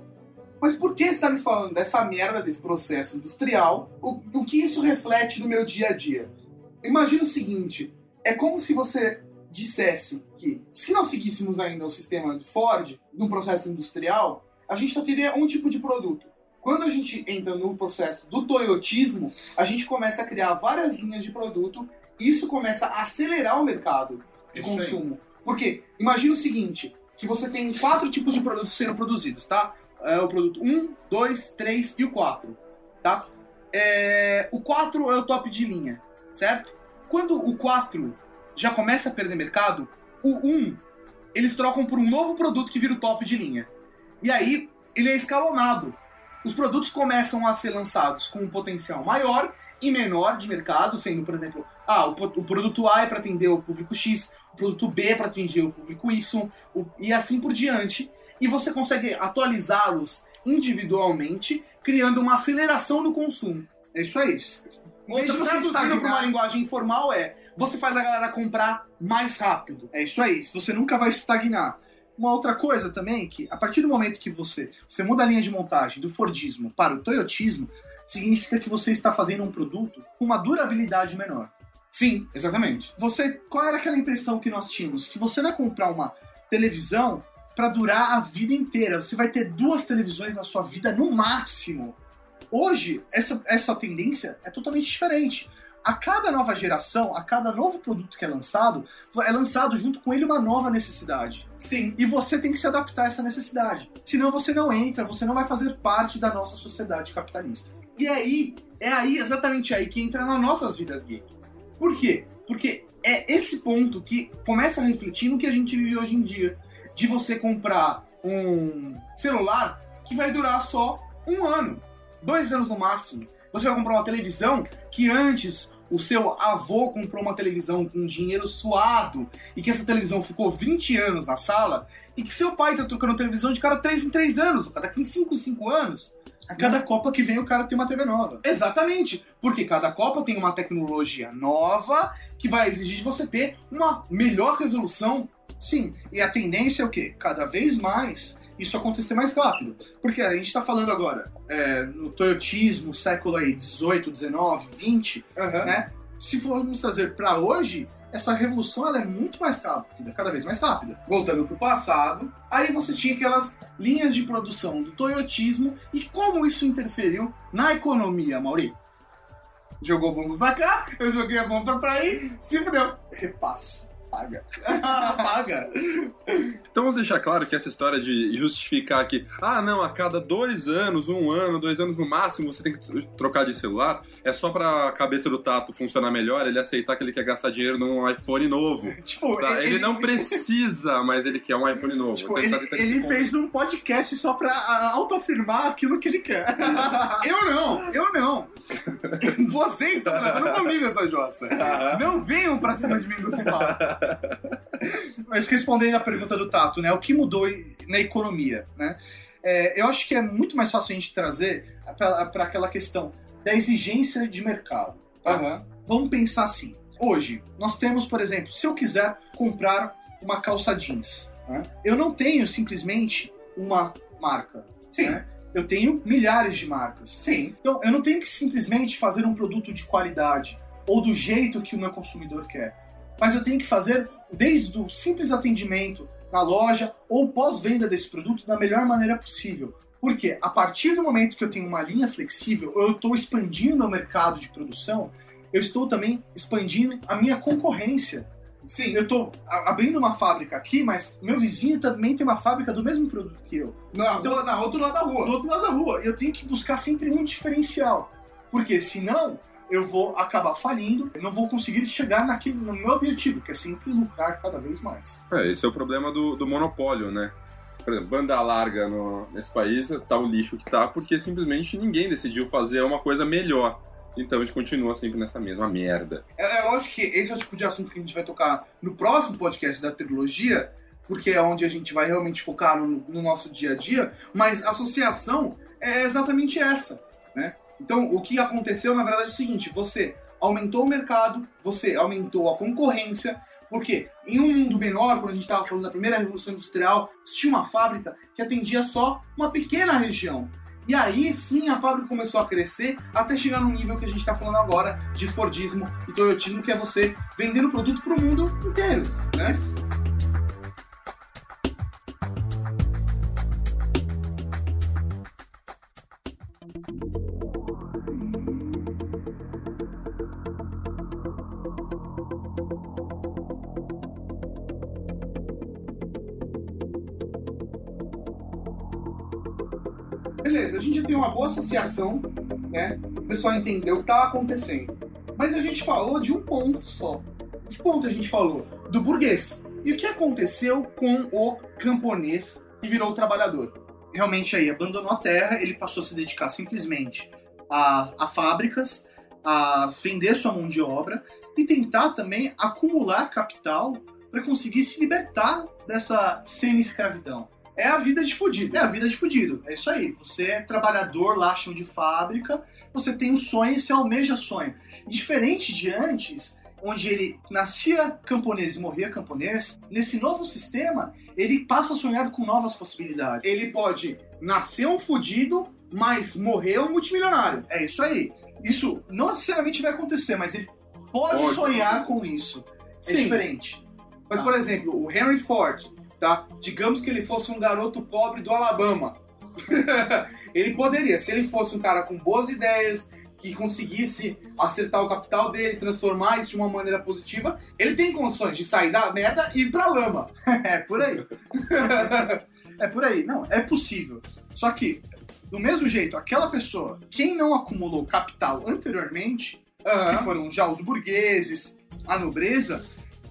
Mas por que você está me falando dessa merda desse processo industrial? O, o que isso reflete no meu dia a dia? Imagina o seguinte: é como se você dissesse que se não seguíssemos ainda o sistema de Ford no processo industrial, a gente só teria um tipo de produto. Quando a gente entra no processo do toyotismo, a gente começa a criar várias linhas de produto e isso começa a acelerar o mercado de Isso aí. consumo. Porque imagina o seguinte, que você tem quatro tipos de produtos sendo produzidos, tá? É o produto 1, 2, 3 e o 4, tá? É, o 4 é o top de linha, certo? Quando o 4 já começa a perder mercado, o 1 eles trocam por um novo produto que vira o top de linha. E aí ele é escalonado. Os produtos começam a ser lançados com um potencial maior e menor de mercado, sendo, por exemplo, ah, o, o produto A é para atender o público X, o produto B é para atingir o público Y, o- e assim por diante. E você consegue atualizá-los individualmente, criando uma aceleração do consumo. É isso aí. Em vez de você traduzindo para uma linguagem informal, é você faz a galera comprar mais rápido. É isso aí, você nunca vai estagnar. Uma outra coisa também, que a partir do momento que você, você muda a linha de montagem do Fordismo para o Toyotismo, significa que você está fazendo um produto com uma durabilidade menor. Sim, exatamente. Você, qual era aquela impressão que nós tínhamos? Que você vai comprar uma televisão para durar a vida inteira. Você vai ter duas televisões na sua vida no máximo. Hoje, essa, essa tendência é totalmente diferente. A cada nova geração, a cada novo produto que é lançado, é lançado junto com ele uma nova necessidade. Sim. E você tem que se adaptar a essa necessidade. Senão você não entra, você não vai fazer parte da nossa sociedade capitalista. E aí, é aí, exatamente aí, que entra nas nossas vidas geek. Por quê? Porque é esse ponto que começa a refletir no que a gente vive hoje em dia. De você comprar um celular que vai durar só um ano, dois anos no máximo. Você vai comprar uma televisão que antes o seu avô comprou uma televisão com dinheiro suado e que essa televisão ficou 20 anos na sala e que seu pai tá trocando televisão de cada 3 em 3 anos, cada 5 em 5 anos. A cada Copa que vem, o cara tem uma TV nova. Exatamente, porque cada Copa tem uma tecnologia nova que vai exigir de você ter uma melhor resolução. Sim, e a tendência é o quê? Cada vez mais isso acontecer mais rápido. Porque a gente está falando agora é, no toyotismo, século aí 18, 19, 20, né? Se formos trazer para hoje, essa revolução ela é muito mais rápida, cada vez mais rápida. Voltando pro passado, aí você tinha aquelas linhas de produção do toyotismo e como isso interferiu na economia, Mauri? Jogou a bomba pra cá, eu joguei a bomba pra aí, se fudeu. Repasso. Paga. (laughs) Paga. Então vamos deixar claro que essa história de justificar que, ah, não, a cada dois anos, um ano, dois anos no máximo, você tem que trocar de celular, é só pra cabeça do Tato funcionar melhor, ele aceitar que ele quer gastar dinheiro num iPhone novo. (laughs) Tipo, Tá? Ele, não precisa, mas ele quer um iPhone novo. Tipo, Então ele, ele fez um podcast só pra autoafirmar aquilo que ele quer. (laughs) Eu não, eu não. Vocês estão gravando comigo essa jossa. Não venham pra cima de mim com esse papo. (laughs) Mas respondendo a pergunta do Tato, né? O que mudou na economia, né? É, eu acho que é muito mais fácil a gente trazer para aquela questão da exigência de mercado. tá? Vamos pensar assim. Hoje, nós temos, por exemplo, se eu quiser comprar uma calça jeans, né? eu não tenho simplesmente uma marca. Sim. né? Eu tenho milhares de marcas. Sim. Então, eu não tenho que simplesmente fazer um produto de qualidade ou do jeito que o meu consumidor quer. Mas eu tenho que fazer desde o simples atendimento na loja ou pós-venda desse produto da melhor maneira possível. Porque a partir do momento que eu tenho uma linha flexível, eu estou expandindo o mercado de produção, eu estou também expandindo a minha concorrência. Sim. Eu estou abrindo uma fábrica aqui, mas meu vizinho também tem uma fábrica do mesmo produto que eu Na, rua, na outro lado da rua. do outro lado da rua. Eu tenho que buscar sempre um diferencial. Porque senão eu vou acabar falindo, eu não vou conseguir chegar naquele, no meu objetivo, que é sempre lucrar cada vez mais. É, esse é o problema do, do monopólio, né? Por exemplo, banda larga no- nesse país tá o lixo que tá, porque simplesmente ninguém decidiu fazer uma coisa melhor. Então a gente continua sempre nessa mesma merda. É, é lógico que esse é o tipo de assunto que a gente vai tocar no próximo podcast da trilogia, porque é onde a gente vai realmente focar no, no nosso dia a dia, mas a associação é exatamente essa, né? Então, o que aconteceu, na verdade, é o seguinte, você aumentou o mercado, você aumentou a concorrência, porque em um mundo menor, quando a gente estava falando da primeira revolução industrial, tinha uma fábrica que atendia só uma pequena região. E aí sim a fábrica começou a crescer até chegar no nível que a gente está falando agora de Fordismo e Toyotismo, que é você vendendo o produto para o mundo inteiro, né? Beleza, a gente já tem uma boa associação, né? O pessoal entendeu o que estava acontecendo. Mas a gente falou de um ponto só. Que ponto a gente falou? Do burguês. E o que aconteceu com o camponês que virou trabalhador? Realmente aí, abandonou a terra, ele passou a se dedicar simplesmente a, a fábricas, a vender sua mão de obra e tentar também acumular capital para conseguir se libertar dessa semi-escravidão. É a vida de fudido. É a vida de fudido. É isso aí. Você é trabalhador lá, chão de fábrica, você tem um sonho, você almeja sonho. Diferente de antes, onde ele nascia camponês e morria camponês, nesse novo sistema, ele passa a sonhar com novas possibilidades. Ele pode nascer um fudido, mas morrer um multimilionário. É isso aí. Isso não necessariamente vai acontecer, mas ele pode, Pode sonhar acontecer. com isso. É Sim. diferente. Mas, por exemplo, o Henry Ford, tá? Digamos que ele fosse um garoto pobre do Alabama. (laughs) ele poderia, se ele fosse um cara com boas ideias, que conseguisse acertar o capital dele, transformar isso de uma maneira positiva, ele tem condições de sair da merda e ir pra lama. (laughs) É por aí. (laughs) é por aí. Não, é possível. Só que, do mesmo jeito, aquela pessoa, quem não acumulou capital anteriormente, Aham. que foram já os burgueses, a nobreza,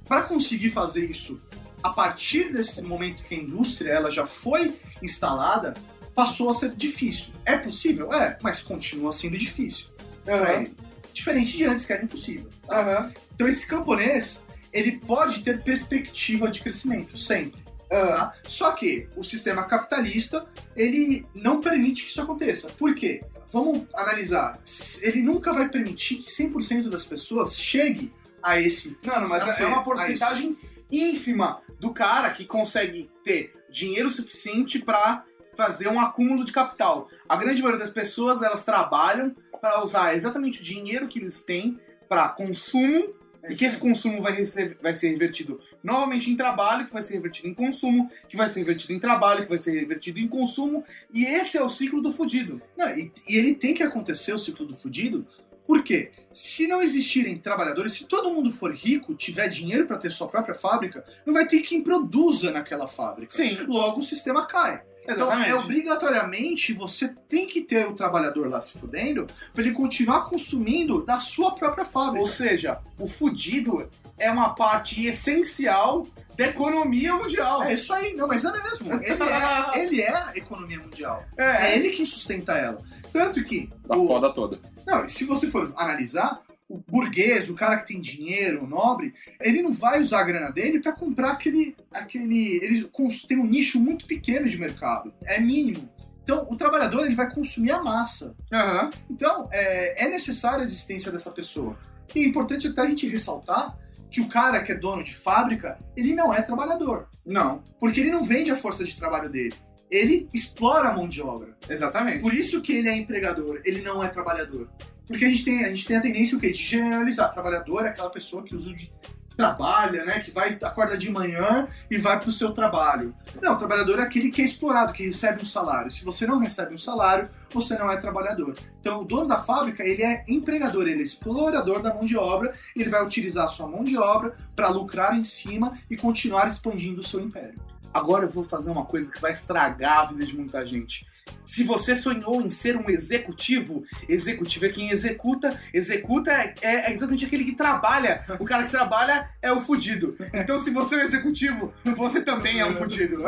para conseguir fazer isso a partir desse momento que a indústria ela já foi instalada, passou a ser difícil. É possível? É, mas continua sendo difícil. Aham. É, diferente de antes, que era impossível. Aham. Então esse camponês, ele pode ter perspectiva de crescimento, sempre. Aham. tá? Só que o sistema capitalista, ele não permite que isso aconteça. Por quê? Vamos analisar. Ele nunca vai permitir que 100% das pessoas chegue a esse... Não, não, mas a é ser- uma porcentagem ínfima do cara que consegue ter dinheiro suficiente pra fazer um acúmulo de capital. A grande maioria das pessoas, elas trabalham para usar exatamente o dinheiro que eles têm para consumo e que esse consumo vai, rece- vai ser revertido novamente em trabalho, que vai ser revertido em consumo, que vai ser revertido em trabalho, que vai ser revertido em consumo, e esse é o ciclo do fudido. Não, e, e ele tem que acontecer o ciclo do fudido, porque se não existirem trabalhadores, se todo mundo for rico, tiver dinheiro para ter sua própria fábrica, não vai ter quem produza naquela fábrica. Sim. Logo o sistema cai. Então, Exatamente. é obrigatoriamente você tem que ter o trabalhador lá se fudendo para ele continuar consumindo da sua própria fábrica. Ou seja, o fudido é uma parte essencial da economia mundial. É isso aí, não, mas é mesmo. (laughs) Ele é, ele é a economia mundial. É É, ele quem sustenta ela. Tanto que. Da o- foda toda. Não, se você for analisar, o burguês, o cara que tem dinheiro, o nobre, ele não vai usar a grana dele para comprar aquele. aquele ele tem um nicho muito pequeno de mercado. É mínimo. Então, o trabalhador ele vai consumir a massa. Aham. Então, é, é necessária a existência dessa pessoa. E é importante até a gente ressaltar que o cara que é dono de fábrica, ele não é trabalhador. Não, Porque ele não vende a força de trabalho dele. Ele explora a mão de obra. exatamente. Por isso que ele é empregador, ele não é trabalhador. Porque a gente tem a, gente tem a tendência o quê? de generalizar. Trabalhador é aquela pessoa que usa de trabalha, né? Que vai acorda de manhã e vai pro seu trabalho. Não, trabalhador é aquele que é explorado, que recebe um salário. Se você não recebe um salário, você não é trabalhador. Então, o dono da fábrica, ele é empregador, ele é explorador da mão de obra, ele vai utilizar a sua mão de obra para lucrar em cima e continuar expandindo o seu império. Agora eu vou fazer uma coisa que vai estragar a vida de muita gente. Se você sonhou em ser um executivo, executivo é quem executa, executa é, é exatamente aquele que trabalha. O cara que trabalha é o fudido. Então, se você é um executivo, você também é um fudido. (laughs)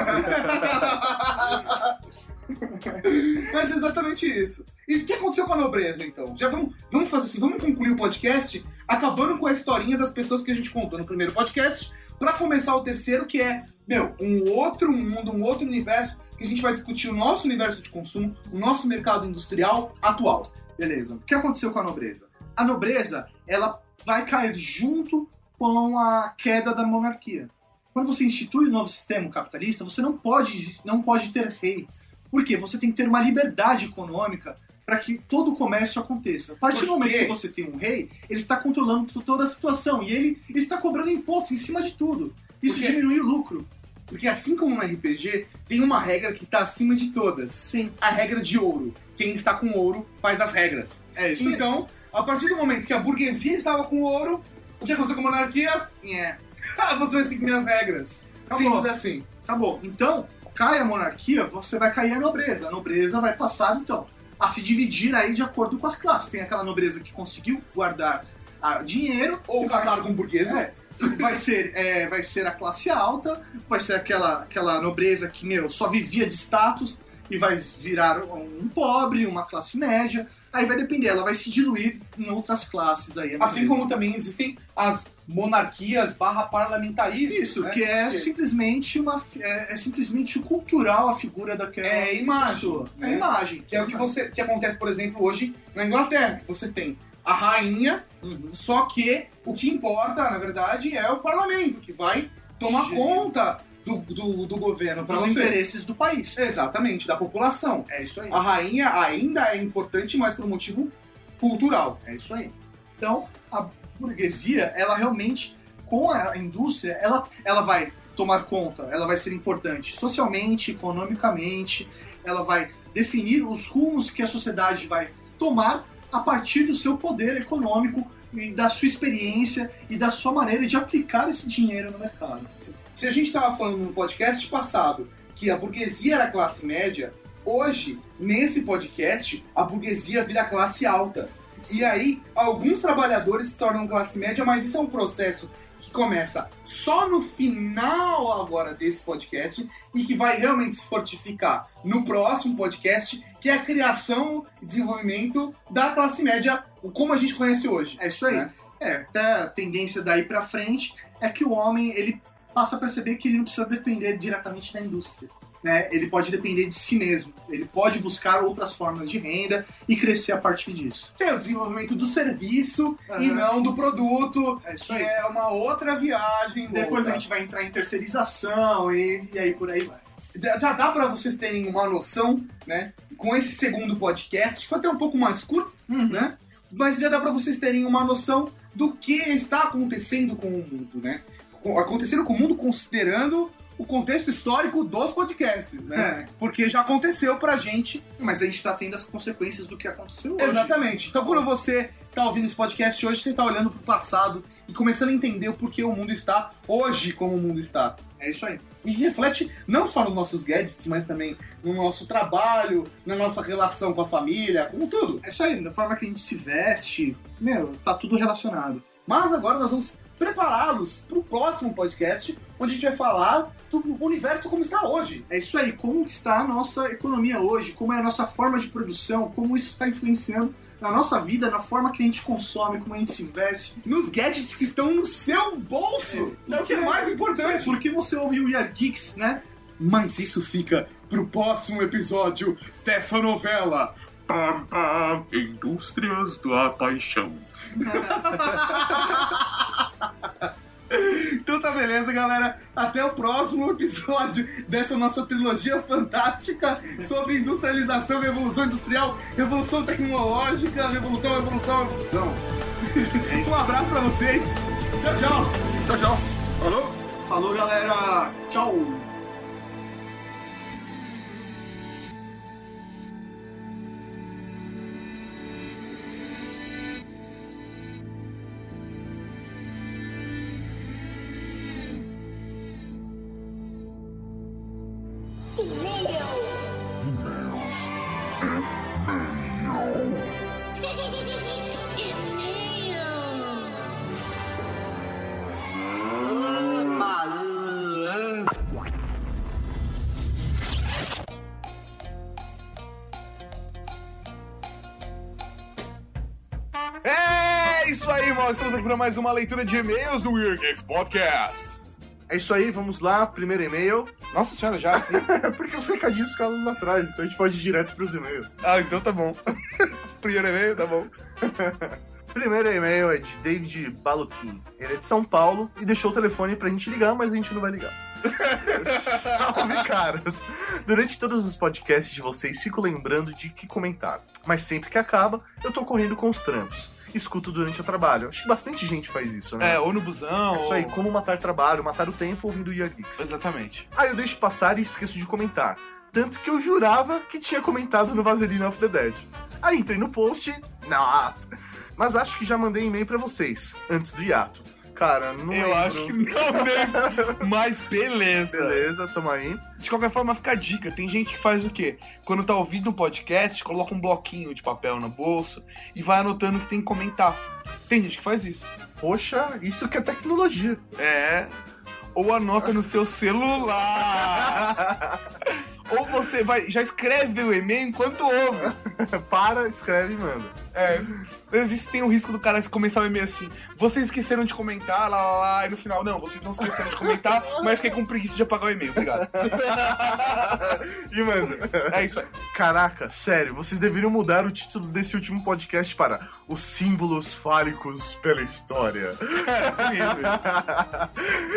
Mas é exatamente isso. E o que aconteceu com a nobreza, então? Já vamos, vamos fazer assim, vamos concluir o podcast acabando com a historinha das pessoas que a gente contou no primeiro podcast, pra começar o terceiro, que é, meu, um outro mundo, um outro universo, que a gente vai discutir o nosso universo de consumo, o nosso mercado industrial atual. Beleza. O que aconteceu com a nobreza? A nobreza, ela vai cair junto com a queda da monarquia. Quando você institui um novo sistema capitalista, você não pode, não pode ter rei. Por quê? Você tem que ter uma liberdade econômica para que todo o comércio aconteça. A partir do momento que você tem um rei, ele está controlando toda a situação e ele está cobrando imposto em cima de tudo. Isso diminui o lucro. Porque assim como no RPG, tem uma regra que está acima de todas. Sim. A regra de ouro. Quem está com ouro faz as regras. É isso. Então, a partir do momento que a burguesia estava com ouro, o que aconteceu com a monarquia? É. Ah, você vai seguir minhas regras. Acabou. Simples assim. Acabou. Então, cai a monarquia, você vai cair a nobreza. A nobreza vai passar, então, a se dividir aí de acordo com as classes. Tem aquela nobreza que conseguiu guardar ah, dinheiro, Ou casar com burgueses. É, (laughs) vai ser, é, vai ser a classe alta, vai ser aquela, aquela nobreza que, meu, só vivia de status e vai virar um pobre, uma classe média. Aí vai depender, ela vai se diluir em outras classes aí. a Assim como também existem as monarquias barra parlamentarismo. Isso, né? que é simplesmente uma. É, é simplesmente cultural a figura daquela É imagem, pessoa. É né? a imagem. Que é o que, você, que acontece, por exemplo, hoje na Inglaterra, que você tem a rainha, Uhum. só que o que importa, na verdade, é o parlamento, que vai tomar Sim. conta do, do, do governo para os interesses do país. Exatamente, da população. É isso aí. A rainha ainda é importante, mas por um motivo cultural. É isso aí. Então, a burguesia, ela realmente, com a indústria, ela, ela vai tomar conta, ela vai ser importante socialmente, economicamente, ela vai definir os rumos que a sociedade vai tomar a partir do seu poder econômico e da sua experiência e da sua maneira de aplicar esse dinheiro no mercado. Se a gente estava falando no podcast passado que a burguesia era classe média, hoje, nesse podcast, a burguesia vira classe alta. E aí, alguns trabalhadores se tornam classe média, mas isso é um processo que começa só no final agora desse podcast e que vai realmente se fortificar no próximo podcast, que é a criação e desenvolvimento da classe média, como a gente conhece hoje. É isso aí. Né? É, até a tendência daí pra frente é que o homem ele passa a perceber que ele não precisa depender diretamente da indústria. Né? Ele pode depender de si mesmo. Ele pode buscar outras formas de renda e crescer a partir disso. Que é o desenvolvimento do serviço e Aham. não do produto, É isso aí. é uma outra viagem. Depois a louca. gente vai entrar em terceirização e, e aí por aí vai. Já dá pra vocês terem uma noção, né? Com esse segundo podcast, que foi até um pouco mais curto, né? Mas já dá pra vocês terem uma noção do que está acontecendo com o mundo, né? Acontecendo com o mundo considerando o contexto histórico dos podcasts, né? Porque já aconteceu pra gente Mas a gente tá tendo as consequências do que aconteceu hoje. Exatamente. Então, quando você tá ouvindo esse podcast hoje, você tá olhando pro passado e começando a entender o porquê o mundo está hoje como o mundo está. É isso aí. E reflete não só nos nossos gadgets, mas também no nosso trabalho, na nossa relação com a família, com tudo. É isso aí, da forma que a gente se veste, meu, tá tudo relacionado. Mas agora nós vamos prepará-los pro próximo podcast, onde a gente vai falar do universo como está hoje. É isso aí, como está a nossa economia hoje, como é a nossa forma de produção, como isso está influenciando na nossa vida, na forma que a gente consome, como a gente se veste. Nos gadgets que estão no seu bolso. É, o que é mais importante. Porque você ouve o Geeks, né? Mas isso fica pro próximo episódio dessa novela. Pam, pam, indústrias da paixão. (laughs) Então tá beleza, galera. Até o próximo episódio dessa nossa trilogia fantástica sobre industrialização, revolução industrial, revolução tecnológica, revolução, revolução, revolução. (laughs) Um abraço pra vocês. Tchau, tchau. Tchau, tchau. Falou? Falou, galera! Tchau! Para mais uma leitura de e-mails do Weird Geeks Podcast. É isso aí, vamos lá. Primeiro e-mail. Nossa senhora, já assim? (laughs) Porque os recadinhos ficaram lá atrás, então a gente pode ir direto pros e-mails. ah, então tá bom. (laughs) Primeiro e-mail, tá bom. (laughs) Primeiro e-mail é de David Balutin. Ele é de São Paulo e deixou o telefone pra gente ligar, mas a gente não vai ligar. Salve, caras! Durante todos os podcasts de vocês, fico lembrando de que comentar. Mas sempre que acaba, eu tô correndo com os trampos. Escuto durante o trabalho. Acho que bastante gente faz isso, né? É, ou no busão. É isso aí, ou- como matar trabalho, matar o tempo ouvindo o Geeks. Exatamente. Aí eu deixo passar e esqueço de comentar. Tanto que eu jurava que tinha comentado no Vaseline of the Dead. Aí entrei no post, não. Mas acho que já mandei e-mail pra vocês, antes do hiato. Cara, não Eu lembro. acho que não, né? (laughs) Mas beleza. Beleza, toma aí. De qualquer forma, fica a dica. Tem gente que faz o quê? Quando tá ouvindo um podcast, coloca um bloquinho de papel na bolsa e vai anotando o que tem que comentar. Tem gente que faz isso. Poxa, isso que é tecnologia. É. Ou anota no seu celular. (laughs) Ou você vai, já escreve o e-mail enquanto ouve. Para, escreve e manda. É. Vezes tem o risco do cara começar o e-mail assim. Vocês esqueceram de comentar, lá, lá, lá. E no final, não, vocês não esqueceram de comentar, mas fiquei com preguiça de apagar o e-mail. Obrigado. (laughs) E manda. É isso aí. Caraca, sério, vocês deveriam mudar o título desse último podcast para Os Símbolos Fálicos pela História.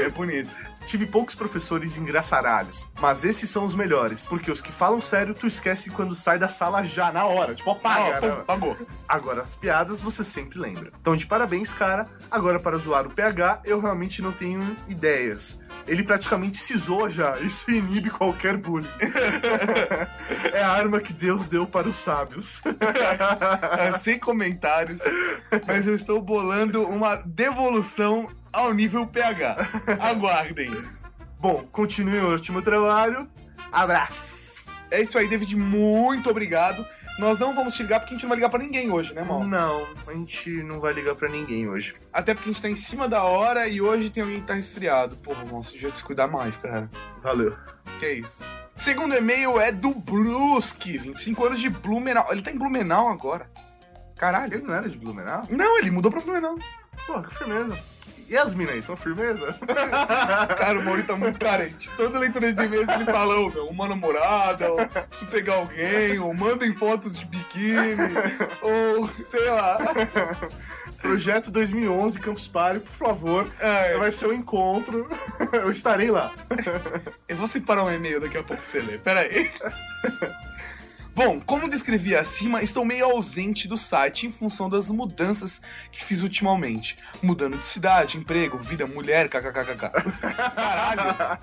É bonito. Tive poucos professores engraçaralhos, mas esses são os melhores, porque os que falam sério tu esquece quando sai da sala já, na hora, tipo, apaga, Ah, né? pum, Pagou. Agora, as piadas você sempre lembra. Então, de parabéns, cara. Agora, para zoar o PH, eu realmente não tenho ideias. ele praticamente cisou já. Isso inibe qualquer bullying. (laughs) é a arma que Deus deu para os sábios. (laughs) É, sem comentários, mas eu estou bolando uma devolução ao nível PH. Aguardem. Bom, continue o ótimo trabalho. Abraço. É isso aí, David. Muito obrigado. Nós não vamos ligar porque a gente não vai ligar pra ninguém hoje, né, mal? Não, a gente não vai ligar pra ninguém hoje. Até porque a gente tá em cima da hora e hoje tem alguém que tá resfriado. Porra, você devia se cuidar mais, cara. Valeu. Que isso? Segundo e-mail é do Brusque, 25 anos de Blumenau. Ele tá em Blumenau agora. Caralho. Ele não era de Blumenau? Não, ele mudou pra Blumenau. Pô, que firmeza. E as minas aí, são firmeza? (laughs) Cara, o Mauri tá muito carente. Toda leitura de e-mails ele fala, meu, uma namorada, ou preciso pegar alguém, ou mandem fotos de biquíni, ou sei lá. (laughs) Projeto 2011, Campus Party, por favor. É, Vai ser um encontro. (laughs) Eu estarei lá. eu vou separar um e-mail daqui a pouco pra você ler. Pera aí. Bom, como descrevi acima, estou meio ausente do site em função das mudanças que fiz ultimamente. Mudando de cidade, emprego, vida, mulher, kkkk. (laughs) Caralho.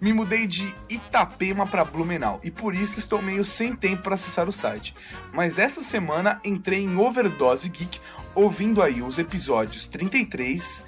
Me mudei de Itapema para Blumenau e por isso estou meio sem tempo para acessar o site. Mas essa semana entrei em Overdose Geek ouvindo aí os episódios 33,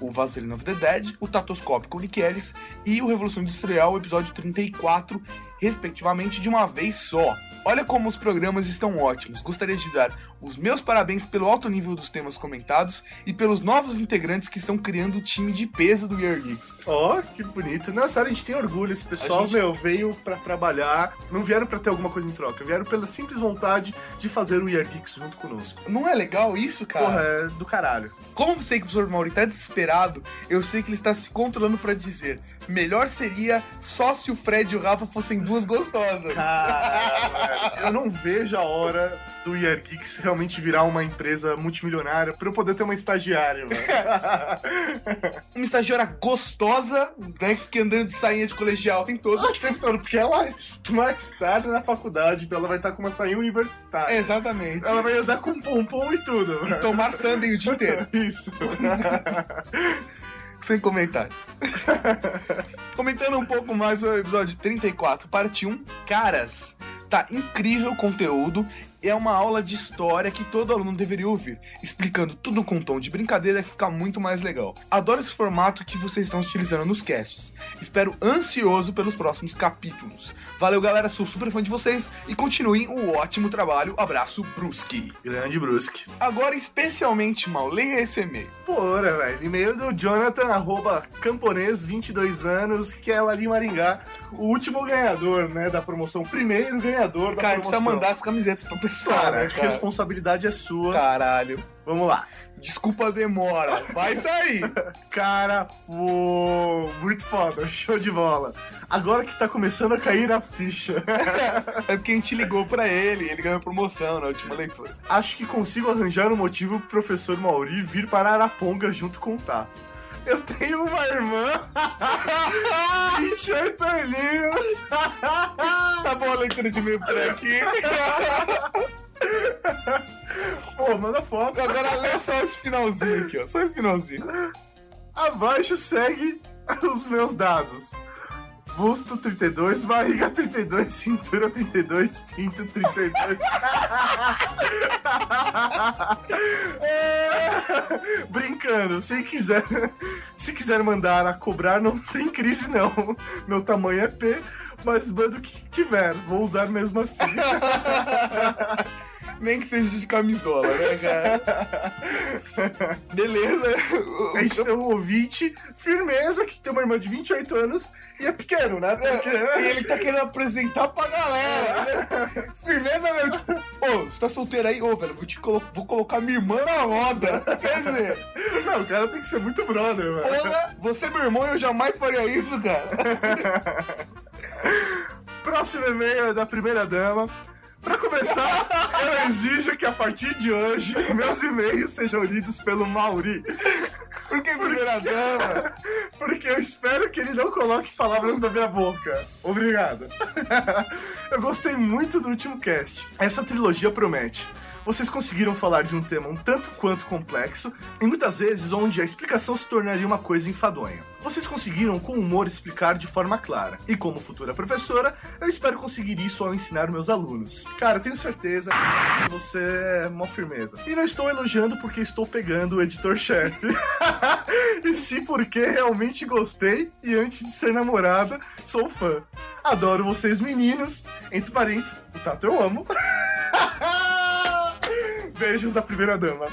o Vaseline of the Dead, o Tatoscópio com Nick Ellis e o Revolução Industrial, episódio 34, respectivamente, de uma vez só. Olha como os programas estão ótimos. Gostaria de dar os meus parabéns pelo alto nível dos temas comentados e pelos novos integrantes que estão criando o time de peso do Year Geeks. Ó, que bonito. Não, sério, a gente tem orgulho. Esse pessoal, gente- meu, veio pra trabalhar. Não vieram pra ter alguma coisa em troca. Vieram pela simples vontade de fazer o Year Geeks junto conosco. Não é legal isso, cara? Porra, é do caralho. Como sei que o professor Mauri tá desesperado, eu sei que ele está se controlando pra dizer: melhor seria só se o Fred e o Rafa fossem duas gostosas. Caralho, eu não vejo a hora do Year Geeks realmente virar uma empresa multimilionária pra eu poder ter uma estagiária, velho. (laughs) Uma estagiária gostosa, né, que fica andando de sainha de colegial, tem todas. o tempo todo, porque ela não está na faculdade, então ela vai estar com uma sainha universitária. Exatamente. Ela vai andar com pompom e tudo. E tomar sundae o dia inteiro. (laughs) Isso. (laughs) Sem comentários. Comentando um pouco mais o episódio 34, parte 1. Caras, tá incrível o conteúdo. É uma aula de história que todo aluno deveria ouvir, explicando tudo com um tom de brincadeira que fica muito mais legal. Adoro esse formato que vocês estão utilizando nos casts. Espero ansioso pelos próximos capítulos. Valeu, galera, sou super fã de vocês e continuem o ótimo trabalho. Abraço, Bruski. Grande Brusque. Agora, especialmente, mal, leia esse e-mail. Porra, velho. E-mail do Jonathan, arroba camponês, 22 anos, que é lá de Maringá. O último ganhador, né, da promoção. Primeiro ganhador da Cara, precisa promoção. mandar as camisetas pro pessoal, Cara, né, a cara? responsabilidade é sua. Caralho. Vamos lá. Desculpa a demora. Vai sair. (laughs) Cara, uou, muito foda, show de bola. Agora que tá começando a cair a ficha, (laughs) É porque a gente ligou pra ele, ele ganhou promoção na última leitura. acho que consigo arranjar um motivo pro professor Mauri vir para Araponga junto com o Tato. Eu tenho uma irmã, (laughs) 28 aninhos. Tá bom a leitura de e-mail por aqui. (laughs) Pô, manda foto. Agora lê só esse finalzinho aqui, ó. Só esse finalzinho. Abaixo segue os meus dados. Busto 32, barriga 32, cintura 32, pinto 32. É, (laughs) Brincando, se quiser, se quiser mandar a cobrar, não tem crise não. Meu tamanho é P, mas manda o que tiver, vou usar mesmo assim. (laughs) Nem que seja de camisola, né, cara? (laughs) Beleza. A gente tem um ouvinte, firmeza, que tem uma irmã de 28 anos e é pequeno, né? Porque... E ele tá querendo apresentar pra galera. né? Firmeza mesmo. Ô, você tá solteiro aí? Ô, velho, vou, te colo- vou colocar minha irmã na roda. Quer dizer, Não, o cara tem que ser muito brother, velho. porra, você é meu irmão e eu jamais faria isso, cara. (laughs) Próximo e-mail é da primeira dama. Pra começar, eu exijo que a partir de hoje meus e-mails sejam lidos pelo Mauri. Por que primeira dama? Porque eu espero que ele não coloque palavras na minha boca. Obrigado. eu gostei muito do último cast. Essa trilogia promete. Vocês conseguiram falar de um tema um tanto quanto complexo e muitas vezes onde a explicação se tornaria uma coisa enfadonha. Vocês conseguiram com humor explicar de forma clara. E como futura professora, eu espero conseguir isso ao ensinar meus alunos. Cara, eu tenho certeza que você é uma firmeza. E não estou elogiando porque estou pegando o editor-chefe. (laughs) e sim porque realmente gostei e antes de ser namorada, sou fã. Adoro vocês meninos. Entre parênteses, o Tato eu amo. (laughs) Beijos da primeira dama.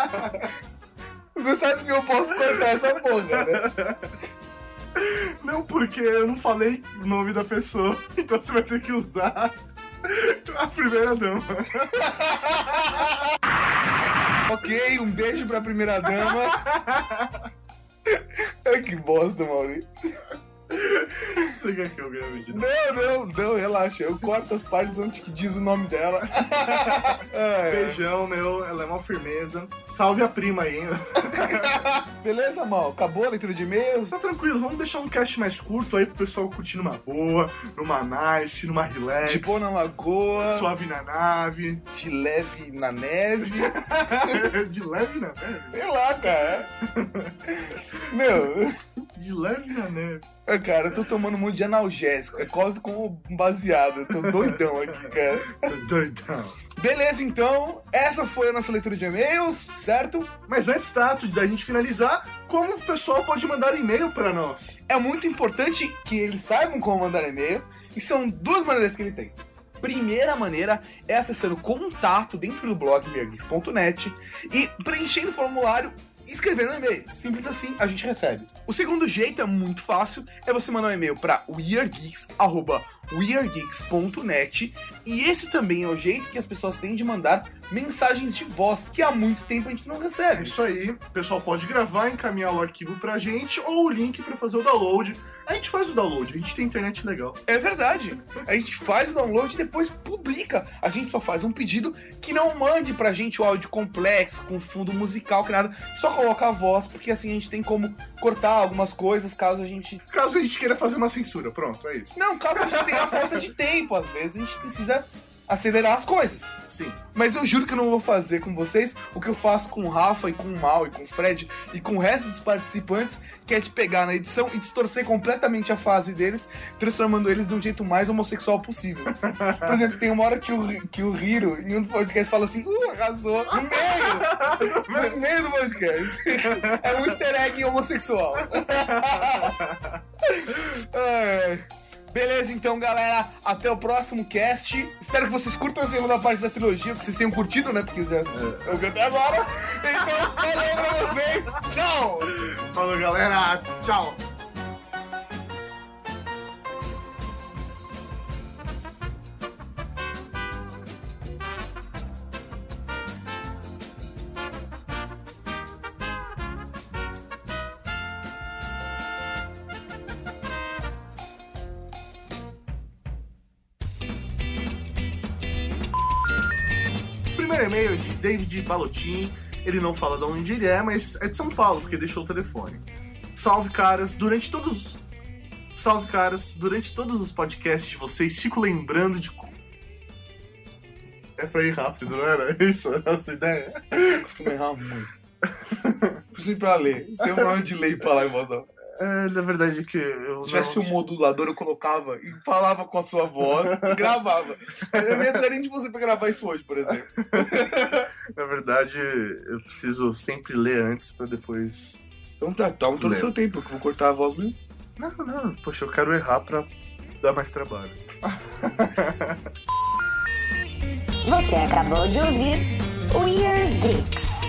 (laughs) Você sabe que eu posso cortar essa porra, né? Não, porque eu não falei o nome da pessoa, (laughs) então você vai ter que usar a primeira dama. (laughs) ok, um beijo pra primeira dama. Ai, que bosta, Maurício. Você quer que eu grave de novo? Não, não, não, relaxa. Eu corto as partes onde que diz o nome dela. (laughs) É, Beijão, meu, ela é uma firmeza. Salve a prima aí, hein? (laughs) Beleza, mal? Acabou a leitura de e-mails? Tá tranquilo, vamos deixar um cast mais curto aí pro pessoal curtir numa boa, numa nice, numa relax. De boa na lagoa, Suave na nave. de leve na neve. (laughs) de leve na neve. Sei lá, cara. Meu, De leve na neve. é, cara, eu tô tomando muito de analgésico. É quase como um baseado. Eu tô doidão aqui, cara. Tô doidão. Beleza, então. Essa foi a nossa leitura de e-mails, certo? Mas antes, Tato, da gente finalizar, como o pessoal pode mandar e-mail pra nós? É muito importante que eles saibam como mandar e-mail. E são duas maneiras que ele tem. Primeira maneira é acessando contato dentro do blog mirgeeks.net e preenchendo o formulário escrevendo um e-mail. Simples assim, a gente recebe. O segundo jeito é muito fácil, é você mandar um e-mail para weirdgeeks@weirdgeeks.net e esse também é o jeito que as pessoas têm de mandar mensagens de voz que há muito tempo a gente não É recebe. isso aí, o pessoal pode gravar, encaminhar o arquivo pra gente ou o link pra fazer o download. A gente faz o download, a gente tem internet legal. É verdade. A gente faz o download e depois publica. A gente só faz um pedido que não mande pra gente o áudio complexo, com fundo musical, que nada. Só coloca a voz, porque assim a gente tem como cortar algumas coisas caso a gente. Caso a gente queira fazer uma censura, pronto, é isso. Não, caso a gente tenha falta de tempo. Às vezes a gente precisa acelerar as coisas. Sim. Mas eu juro que eu não vou fazer com vocês o que eu faço com o Rafa e com o Mal e com o Fred e com o resto dos participantes, que é te pegar na edição e distorcer completamente a fase deles, transformando eles de um jeito mais homossexual possível. (laughs) Por exemplo, tem uma hora que o, que o Hiro, em um dos podcasts, fala assim, uh, arrasou, no meio! no meio do podcast. (laughs) É um easter egg homossexual. (laughs) Beleza, então, galera. Até o próximo cast. Espero que vocês curtam a segunda parte da trilogia, que vocês tenham curtido, né? Porque é que até agora. Então, valeu pra vocês. Tchau! Falou, galera. Tchau. David Balotin. Ele não fala de onde ele é, mas é de São Paulo, porque deixou o telefone. Salve, caras. Durante todos. Salve, caras. Durante todos os podcasts de vocês, fico lembrando de. É pra ir rápido, não era isso? a (laughs) Essa ideia? Costumo errar muito. (laughs) Preciso ir pra ler. Você tem um problema de ler e falar em voz alta. É, na verdade, que eu. Se tivesse um modulador, eu colocava e falava com a sua voz e gravava. (laughs) Eu não ia nem de você pra gravar isso hoje, por exemplo. Na verdade, eu preciso sempre ler antes pra depois. Então tá, toma todo o seu tempo, que eu vou cortar a voz mesmo. Não, não, poxa, eu quero errar pra dar mais trabalho. Você acabou de ouvir Weird Geeks.